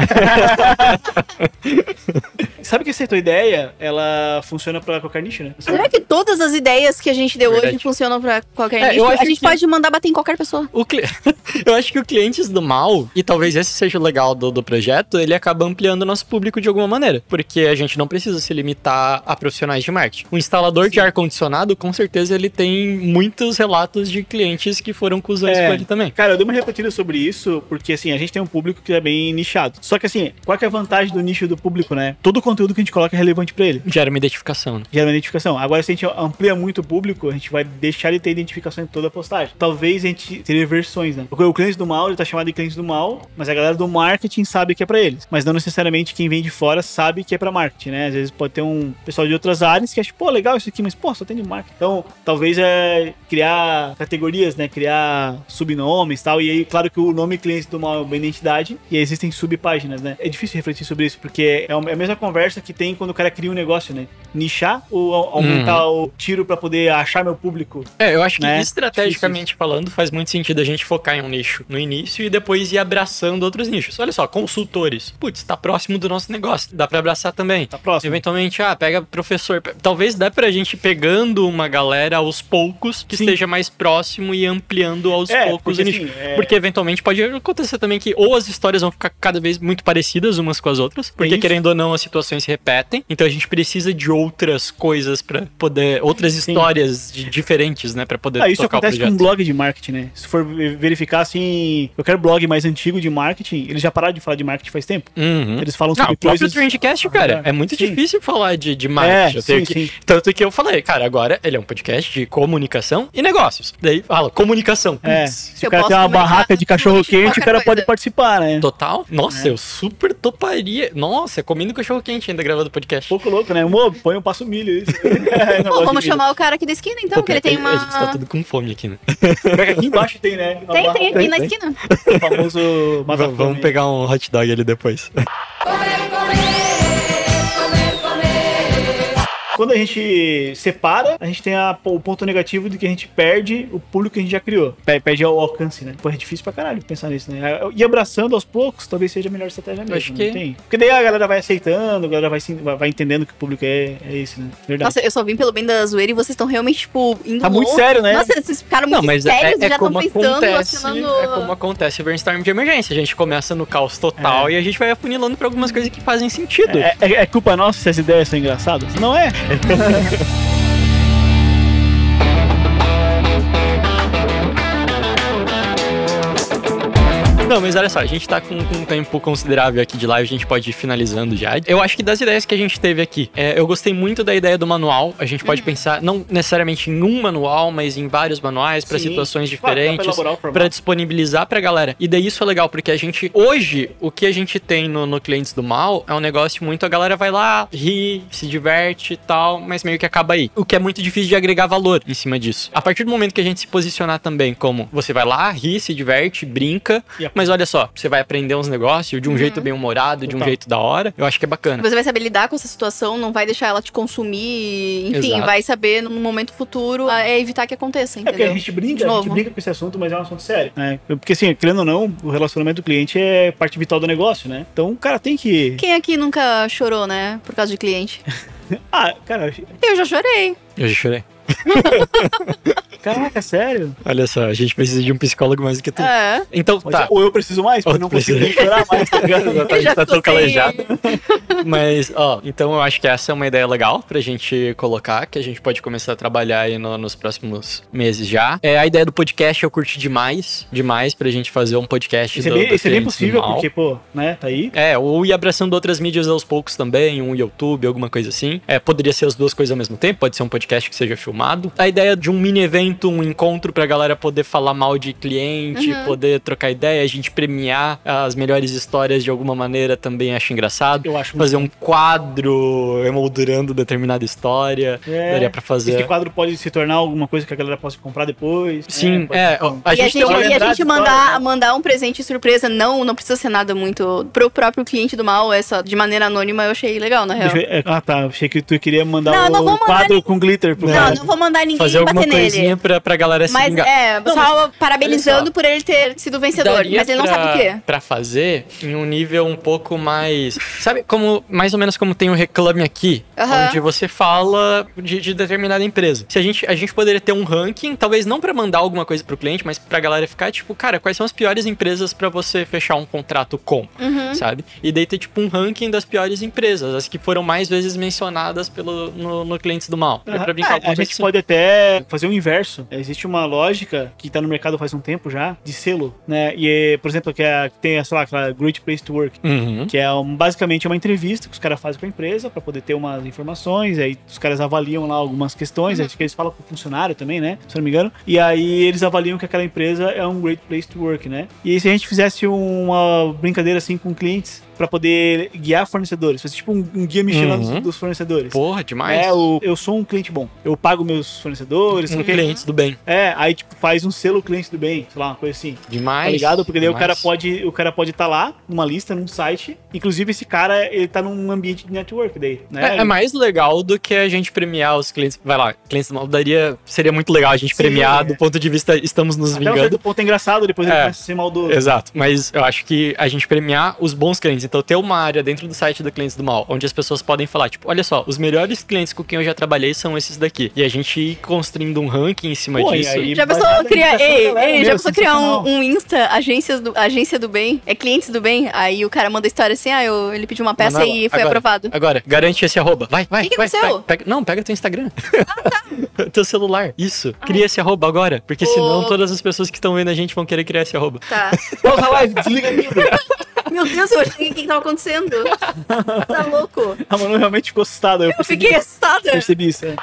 Sabe que essa tua ideia, ela funciona pra qualquer nicho, né? Será que todas as ideias que a gente deu Verdade. hoje funcionam pra qualquer É, nicho? A gente que- pode mandar bater em qualquer pessoa. O cli- [LAUGHS] Eu acho que o Clientes do Mal, e talvez esse seja o legal do, do projeto, ele acaba ampliando o nosso público de alguma maneira. Porque a gente não precisa se limitar a profissionais de marketing. O instalador de ar-condicionado, com certeza, ele tem muitos relatos de de clientes que foram cuzões É. com ele também. Cara, eu dei uma repetida sobre isso, porque assim, a gente tem um público que é bem nichado. Só que assim, qual é a vantagem do nicho do público, né? Todo o conteúdo que a gente coloca é relevante pra ele. Gera uma identificação, né? Gera uma identificação. Agora, se a gente amplia muito o público, a gente vai deixar de ter identificação em toda a postagem. Talvez a gente teria versões, né? Porque o cliente do mal, ele tá chamado de cliente do mal, mas a galera do marketing sabe que é pra eles. Mas não necessariamente quem vem de fora sabe que é pra marketing, né? Às vezes pode ter um pessoal de outras áreas que acha, pô, legal isso aqui, mas pô, só tem de marketing. Então, talvez é criar categorias, né? Criar subnomes e tal. E aí, claro que o nome cliente é uma identidade e existem subpáginas, né? É difícil refletir sobre isso, porque é a mesma conversa que tem quando o cara cria um negócio, né? Nichar ou au- aumentar o tiro pra poder achar meu público. É, eu acho que Né? estrategicamente falando, faz muito sentido a gente focar em um nicho no início e depois ir abraçando outros nichos. Olha só, consultores. Putz, tá próximo do nosso negócio. Dá pra abraçar também. Tá próximo. Eventualmente, ah, pega professor. Talvez dá pra gente ir pegando uma galera aos poucos que Sim. esteja mais próximo e ampliando aos É, poucos porque, o assim, é- Porque eventualmente pode acontecer também que ou as histórias vão ficar cada vez muito parecidas umas com as outras, porque isso. querendo ou não as situações se repetem. Então a gente precisa de outras coisas pra poder, outras histórias de- diferentes, né, Pra poder Ah, isso tocar o acontece com um blog de marketing, né? Se for ve- verificar, assim, qualquer blog mais antigo de marketing, eles já pararam de falar de marketing faz tempo. Uhum. Eles falam Não, sobre o próprio coisas... Trendcast, cara, é muito Sim. difícil falar de, de marketing. É, Eu sim, que-. Tanto que eu falei, cara, agora ele é um podcast de comunicação e negócios. Daí fala, comunicação. É, se o cara tem uma barraca de cachorro quente, o cara pode coisa. participar, né? Total? Nossa, É. eu super toparia. Nossa, comendo cachorro quente ainda gravando podcast. Pouco louco, né? Mo, põe um passo milho. Isso. [LAUGHS] É, Pô, vamos chamar o cara aqui da esquina, então, Pô, que ele tem A uma. gente tá tudo com fome aqui, né? Aqui embaixo tem, né? Uma Tem, barra- tem aqui na esquina. O famoso [LAUGHS] Vamos, vamos pegar um hot dog ali depois. Quando a gente separa, a gente tem a- o ponto negativo de que a gente perde o público que a gente já criou. Per- Perde o alcance, né? Pô, é difícil pra caralho pensar nisso, né? E abraçando aos poucos, talvez seja a melhor estratégia mesmo. acho não que- tem? Porque daí a galera vai aceitando, a galera vai, vai entendendo que o público é, é esse, né? Verdade. Nossa, eu só vim pelo bem da zoeira e vocês estão realmente, tipo, indo Tá muito longe. sério, né? Nossa, vocês ficaram muito Não, mas é, sérios é e já estão pensando, acontece, é como acontece o brainstorm de emergência. A gente começa no caos total É. e a gente vai afunilando pra algumas coisas que fazem sentido. É, é- é culpa nossa se as ideias são engraçadas? Não é? [LAUGHS] Yeah. Não, mas olha só, a gente tá com, com um tempo considerável aqui de live, a gente pode ir finalizando já. Eu acho que das ideias que a gente teve aqui, é, eu gostei muito da ideia do manual. A gente pode Uhum. pensar, não necessariamente em um manual, mas em vários manuais para situações diferentes. Pra disponibilizar pra galera. E daí isso é legal, porque a gente, hoje, o que a gente tem no, no Clientes do Mal é um negócio muito, a galera vai lá, ri, se diverte e tal, mas meio que acaba aí. O que é muito difícil de agregar valor em cima disso. A partir do momento que a gente se posicionar também como você vai lá, ri, se diverte, brinca, a- mas olha só, você vai aprender uns negócios de um jeito bem humorado, de um Total. jeito da hora, eu acho que é bacana. Você vai saber lidar com essa situação, não vai deixar ela te consumir, enfim, Exato. vai saber no momento futuro é, evitar que aconteça, É porque entendeu? a gente brinca, De a gente brinca com esse assunto, mas é um assunto sério. né? Porque assim, querendo ou não, o relacionamento do cliente é parte vital do negócio, né? Então o cara tem que. Quem aqui nunca chorou, né, por causa de cliente? [LAUGHS] Ah, cara, Eu já chorei. Eu já chorei. [LAUGHS] caraca, sério? Olha só, a gente precisa de um psicólogo mais do que tu. É. Então, tá. ser- Ou eu preciso mais, porque eu não consigo chorar mais, tá ligado? A gente tá tão sem- calejado. [LAUGHS] Mas, ó, então eu acho que essa é uma ideia legal pra gente colocar, que a gente pode começar a trabalhar aí no- nos próximos meses já. É, a ideia do podcast eu curti demais, demais pra gente fazer um podcast Isso é do, bem, do isso é bem possível, Mal. porque, pô, né, tá aí. É, ou ir abraçando outras mídias aos poucos também, um YouTube, alguma coisa assim. É, poderia ser as duas coisas ao mesmo tempo, pode ser um podcast que seja filmado. A ideia de um mini evento, um encontro pra galera poder falar mal de cliente, Uhum. poder trocar ideia, a gente premiar as melhores histórias de alguma maneira também acho engraçado. Eu acho Fazer um quadro emoldurando determinada história, É, daria pra fazer. Esse quadro pode se tornar alguma coisa que a galera possa comprar depois. Sim, é, então, a e a gente gente, tem uma e a gente mandar, mandar um presente surpresa, não, não precisa ser nada muito pro próprio cliente do mal, essa de maneira anônima, eu achei legal, na real. Eu é, ah, tá. Achei que tu queria mandar Não, mandar quadro nem- com glitter pro Não, cara. não vou mandar ninguém fazer alguma bater coisinha nele. Pra, pra galera se Mas vingar. é, Não, só parabenizando olha só. por ele ter sido vencedor. Daria Mas ele não pra- sabe o quê. Pra fazer em um nível um pouco mais. Sabe como. Mais ou menos como tem o Reclame Aqui, Aham. onde você fala de, de determinada empresa. Se a gente, a gente poderia ter um ranking, talvez não pra mandar alguma coisa pro cliente, mas pra galera ficar, tipo, cara, quais são as piores empresas pra você fechar um contrato com, Uhum. sabe? E daí ter, tipo, um ranking das piores empresas, as que foram mais vezes mencionadas pelo, no, no Clientes do Mal. É pra brincar É, a gente assim. pode até fazer o inverso. Isso, existe uma lógica que tá no mercado faz um tempo já, de selo, né? E, por exemplo, que, é, tem, sei lá, aquela Great Place to Work, Uhum. que é um- basicamente uma entrevista que os caras fazem com a empresa para poder ter umas informações, aí os caras avaliam lá algumas questões, acho que eles falam com o funcionário também, né? Se eu não me engano. E aí eles avaliam que aquela empresa é um great place to work, né? E aí se a gente fizesse uma brincadeira assim com clientes para poder guiar fornecedores, fosse tipo um, um guia Michelin dos- Uhum. dos fornecedores. Porra, demais. É, o, eu sou um cliente bom. Eu pago meus fornecedores. um o cliente do bem. É, aí tipo faz um selo cliente do bem, sei lá, uma coisa assim. Demais. Tá ligado? Porque daí o demais. cara pode, o cara pode estar lá numa lista, num site. Inclusive esse cara, ele tá num ambiente de network daí, né? É, é mais legal do que a gente premiar os clientes. Vai lá, clientes do mal daria. Seria muito legal a gente Sim, premiar é. do ponto de vista estamos nos Até um certo vingando. ponto é engraçado, depois ele É. começa a ser maldoso. Exato, mas eu acho que a gente premiar os bons clientes. Então, ter uma área dentro do site do Clientes do Mal, onde as pessoas podem falar, tipo, olha só, os melhores clientes com quem eu já trabalhei são esses daqui. E a gente ir construindo um ranking em cima Pô, e disso. aí- Já pensou criar, ei, galera ei, já pensou criar um, um Insta, agências do, agência do bem, é clientes do bem, aí o cara manda história assim, ah, eu, ele pediu uma peça Não, não, e foi agora, aprovado. Agora, garante esse arroba. Vai, vai, Que que vai. aconteceu? vai, pega- não, pega teu Instagram. [LAUGHS] teu celular. Isso. Cria esse arroba agora. Porque Ô. senão todas as pessoas que estão vendo a gente vão querer criar esse arroba. Tá. [LAUGHS] Pausa a live, desliga tudo. Meu Deus, eu achei o que que tava acontecendo. [LAUGHS] Tá louco. A Manu realmente ficou assustada. Eu, Eu percebi, fiquei assustada. percebi isso. é.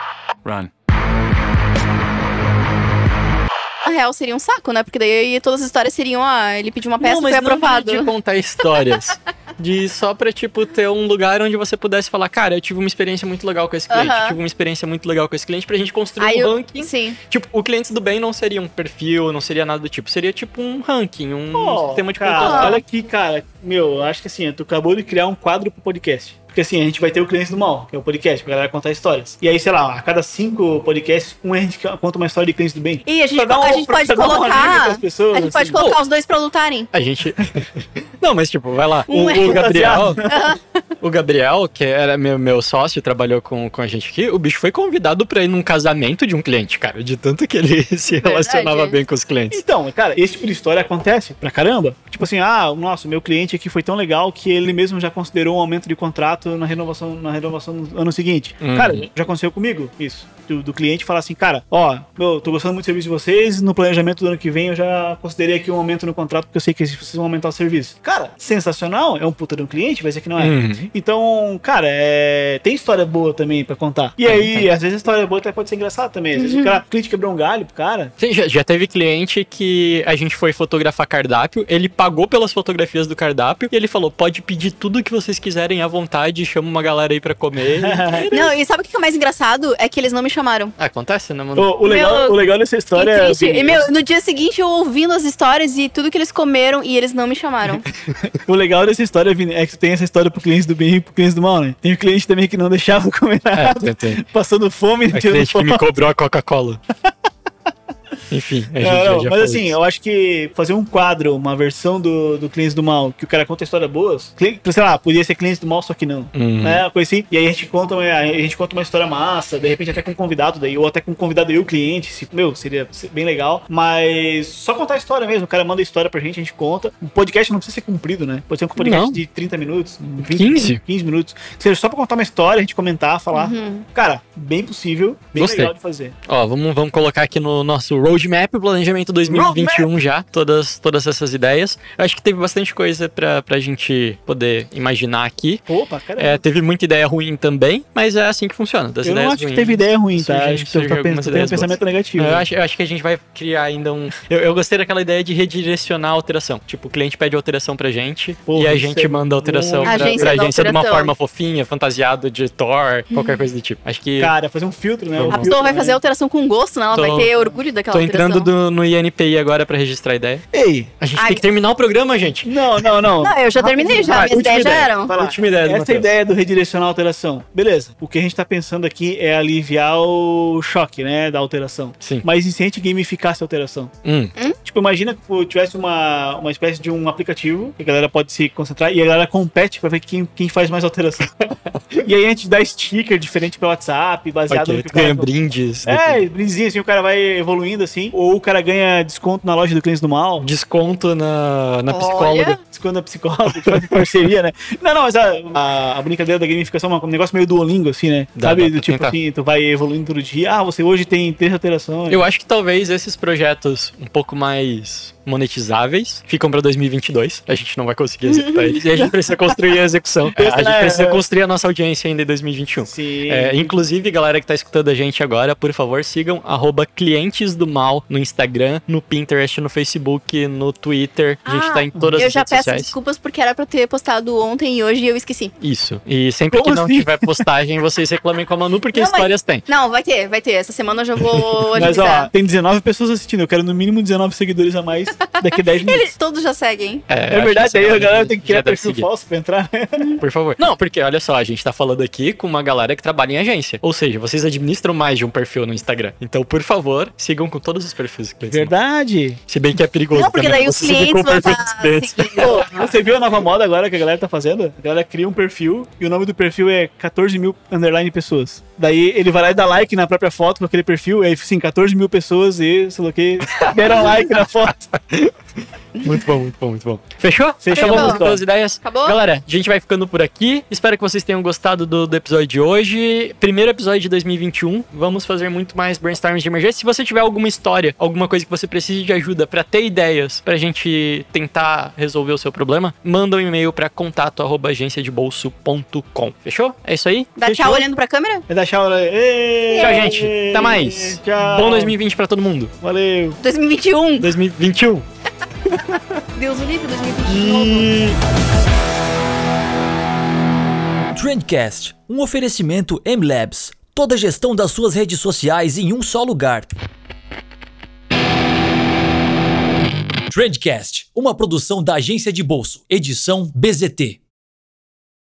Na real, seria um saco, né? Porque daí todas as histórias seriam, ah, ele pediu uma peça não, e mas foi não aprovado. de contar histórias. [LAUGHS] de só pra, tipo, ter um lugar onde você pudesse falar, cara, eu tive uma experiência muito legal com esse cliente, Aham. eu tive uma experiência muito legal com esse cliente, pra gente construir Aí um eu- ranking. Sim. Tipo, o clientes do bem não seria um perfil, não seria nada do tipo, seria tipo um ranking, um Pô, sistema de cara, pontuação. olha aqui, cara. Meu, eu acho que assim, tu acabou de criar um quadro pro podcast. Porque assim, a gente vai ter o Clientes do Mal, que é o podcast, pra galera contar histórias. E aí, sei lá, a cada cinco podcasts, um a gente conta uma história de Clientes do Bem. E a gente, um- a gente pra- pode um colocar. pessoas, a gente pode assim. colocar os dois pra lutarem. A gente. [LAUGHS] Não, mas tipo, vai lá. Um O, é o Gabriel. [LAUGHS] o Gabriel, que era meu, meu sócio, trabalhou com, com a gente aqui. O bicho foi convidado pra ir num casamento de um cliente, cara. De tanto que ele [LAUGHS] se relacionava Verdade. bem com os clientes. Então, cara, esse tipo de história acontece pra caramba. Tipo assim, ah, nossa, meu cliente aqui foi tão legal que ele mesmo já considerou um aumento de contrato na renovação, na renovação no ano seguinte. Uhum. Cara, já aconteceu comigo isso. Do, do cliente falar assim, cara, ó, eu tô gostando muito do serviço de vocês, no planejamento do ano que vem eu já considerei aqui um aumento no contrato porque eu sei que vocês vão aumentar o serviço. Cara, sensacional, é um puta de um cliente, vai dizer que não é. Uhum. Então, cara, é... tem história boa também pra contar. E aí, às vezes a história boa até pode ser engraçada também. Às vezes o, cara, o cliente quebrou um galho pro cara, Sim, já, já teve cliente que a gente foi fotografar cardápio, ele pagou pelas fotografias do cardápio e ele falou: pode pedir tudo que vocês quiserem à vontade, chama uma galera aí pra comer. [LAUGHS] Não, e sabe o que é mais engraçado? É que eles não me chamaram. Acontece, né, mano? O, o legal, Meu, o legal dessa história é. triste. E, meu, no dia seguinte eu ouvindo as histórias e tudo que eles comeram e eles não me chamaram. [LAUGHS] O legal dessa história, Vini, é que tem essa história pro cliente do bem e pro cliente do mal, né? Tem o cliente também que não deixava comer É, nada, tem, tem. passando fome, tirando cliente que me cobrou a Coca-Cola. [LAUGHS] Enfim, a gente Não, já, não, já mas falou assim, isso. eu acho que fazer um quadro, uma versão do, do Clientes do Mal, que o cara conta histórias boas, sei lá, podia ser Clientes do Mal, só que não. Uhum. Né? Uma coisa assim. E aí a gente conta, uma- a gente conta uma história massa, de repente até com um convidado daí, ou até com um convidado e o cliente, se, meu, seria bem legal. Mas só contar a história mesmo, o cara manda a história pra gente, a gente conta. O podcast não precisa ser comprido, né? Pode ser um podcast Não. de 30 minutos, 20, 15. 15 minutos. Seja só pra contar uma história, a gente comentar, falar. Cara, bem possível, bem Gostei. legal de fazer. Ó, vamos, vamos colocar aqui no nosso roadmap, o planejamento 2021 já, todas, todas essas ideias. Eu acho que teve bastante coisa pra, pra gente poder imaginar aqui. Opa, cara. É, teve muita ideia ruim também, mas é assim que funciona. Das eu não ideias acho que ruins, teve ideia ruim, tá? surgem- acho que você tá pensando, tem um pensamento negativo. Eu né? acho, eu acho que a gente vai criar ainda um. Eu, eu gostei daquela ideia de redirecionar a alteração. Tipo, o cliente pede alteração pra gente Porra, e a gente é manda a alteração pra, Agência pra agência de uma forma fofinha, fantasiado de Thor, qualquer coisa do tipo. Acho que. Cara, fazer um filtro, né? Um A pessoa vai né? fazer a alteração com gosto, né? Ela Tô- vai ter orgulho daquela Tô. Entrando do- no INPI agora pra registrar a ideia. Ei! A gente Ai. tem que terminar o programa, gente. Não, não, não. Não, eu já terminei já, Vai, minhas última ideias já ideia. eram. Vai lá. Última ideia do Essa Matheus. ideia do redirecionar a alteração. Beleza. O que a gente tá pensando aqui é aliviar o choque, né? Da alteração. Sim. Mas e se a gente gamificasse a alteração? Hum. Tipo, imagina que tivesse uma, uma espécie de um aplicativo que a galera pode se concentrar e a galera compete pra ver quem, quem faz mais alteração. [LAUGHS] e aí a gente dá sticker diferente pelo WhatsApp, baseado Pode no que o cara... ganha brindes. É, brindezinho, assim, o cara vai evoluindo, assim, assim. Ou o cara ganha desconto na loja do Clientes do Mal. Desconto na, na Olha. psicóloga. Desconto na psicóloga, [LAUGHS] faz parceria, né? Não, não, mas a, a, a brincadeira da gamificação é um negócio meio duolingo, assim, né? Dá, Sabe? dá Do tipo tentar. assim, tu vai evoluindo todo dia. Ah, você hoje tem três alterações. Eu acho que talvez esses projetos um pouco mais monetizáveis ficam pra 2022. A gente não vai conseguir executar eles. E a gente precisa construir a execução. [LAUGHS] É, a gente precisa construir a nossa audiência ainda em 2021. Sim. É, inclusive, galera que tá escutando a gente agora, por favor, sigam arroba clientes do mal no Instagram, no Pinterest, no Facebook, no Twitter. A gente Ah, tá em todas Eu as já redes peço sociais. desculpas porque era pra eu ter postado ontem e hoje eu esqueci. Isso. E sempre Como que não assim? tiver postagem, vocês reclamem com a Manu, porque Não, mas- histórias tem. Não, vai ter, vai ter. Essa semana eu já vou [LAUGHS] Mas ó, tem 19 pessoas assistindo. Eu quero no mínimo 19 seguidores a mais daqui a 10 minutos. Eles todos já seguem. É, acho verdade, aí a galera tem que já criar perfil seguir. falso pra entrar. [LAUGHS] Por favor. Não, porque olha só, a gente tá falando aqui com uma galera que trabalha em agência. Ou seja, vocês administram mais de um perfil no Instagram. Então, por favor, sigam com todos os perfis. clientes. Verdade. Se bem que é perigoso. Não, porque também, daí os clientes vão estar. Você viu a nova moda agora que a galera tá fazendo? A galera cria um perfil e o nome do perfil é 14 mil underline pessoas. Daí ele vai lá e dá like na própria foto com aquele perfil, e aí assim, 14 mil pessoas e sei lá o que, deram like na foto. [LAUGHS] Muito bom, muito bom, muito bom. Fechou? Fechou. As ideias? Acabou? Galera, a gente vai ficando por aqui. Espero que vocês tenham gostado do, do episódio de hoje. Primeiro episódio de 2021. Vamos fazer muito mais brainstorms de emergência. Se você tiver alguma história, alguma coisa que você precise de ajuda pra ter ideias pra gente tentar resolver o seu problema, manda um e-mail pra contato arroba agenciadebolso.com. Fechou? É isso aí? Dá tchau olhando pra câmera? Dar tchau, né? Ê! Tchau, gente. Até mais. Tchau. Bom 2020 pra todo mundo. Valeu. 2021. 2021. Deus o livre, 2021 de novo. Trendcast, um oferecimento M-Labs. Toda a gestão das suas redes sociais em um só lugar. Trendcast, uma produção da agência de bolso, edição BZT.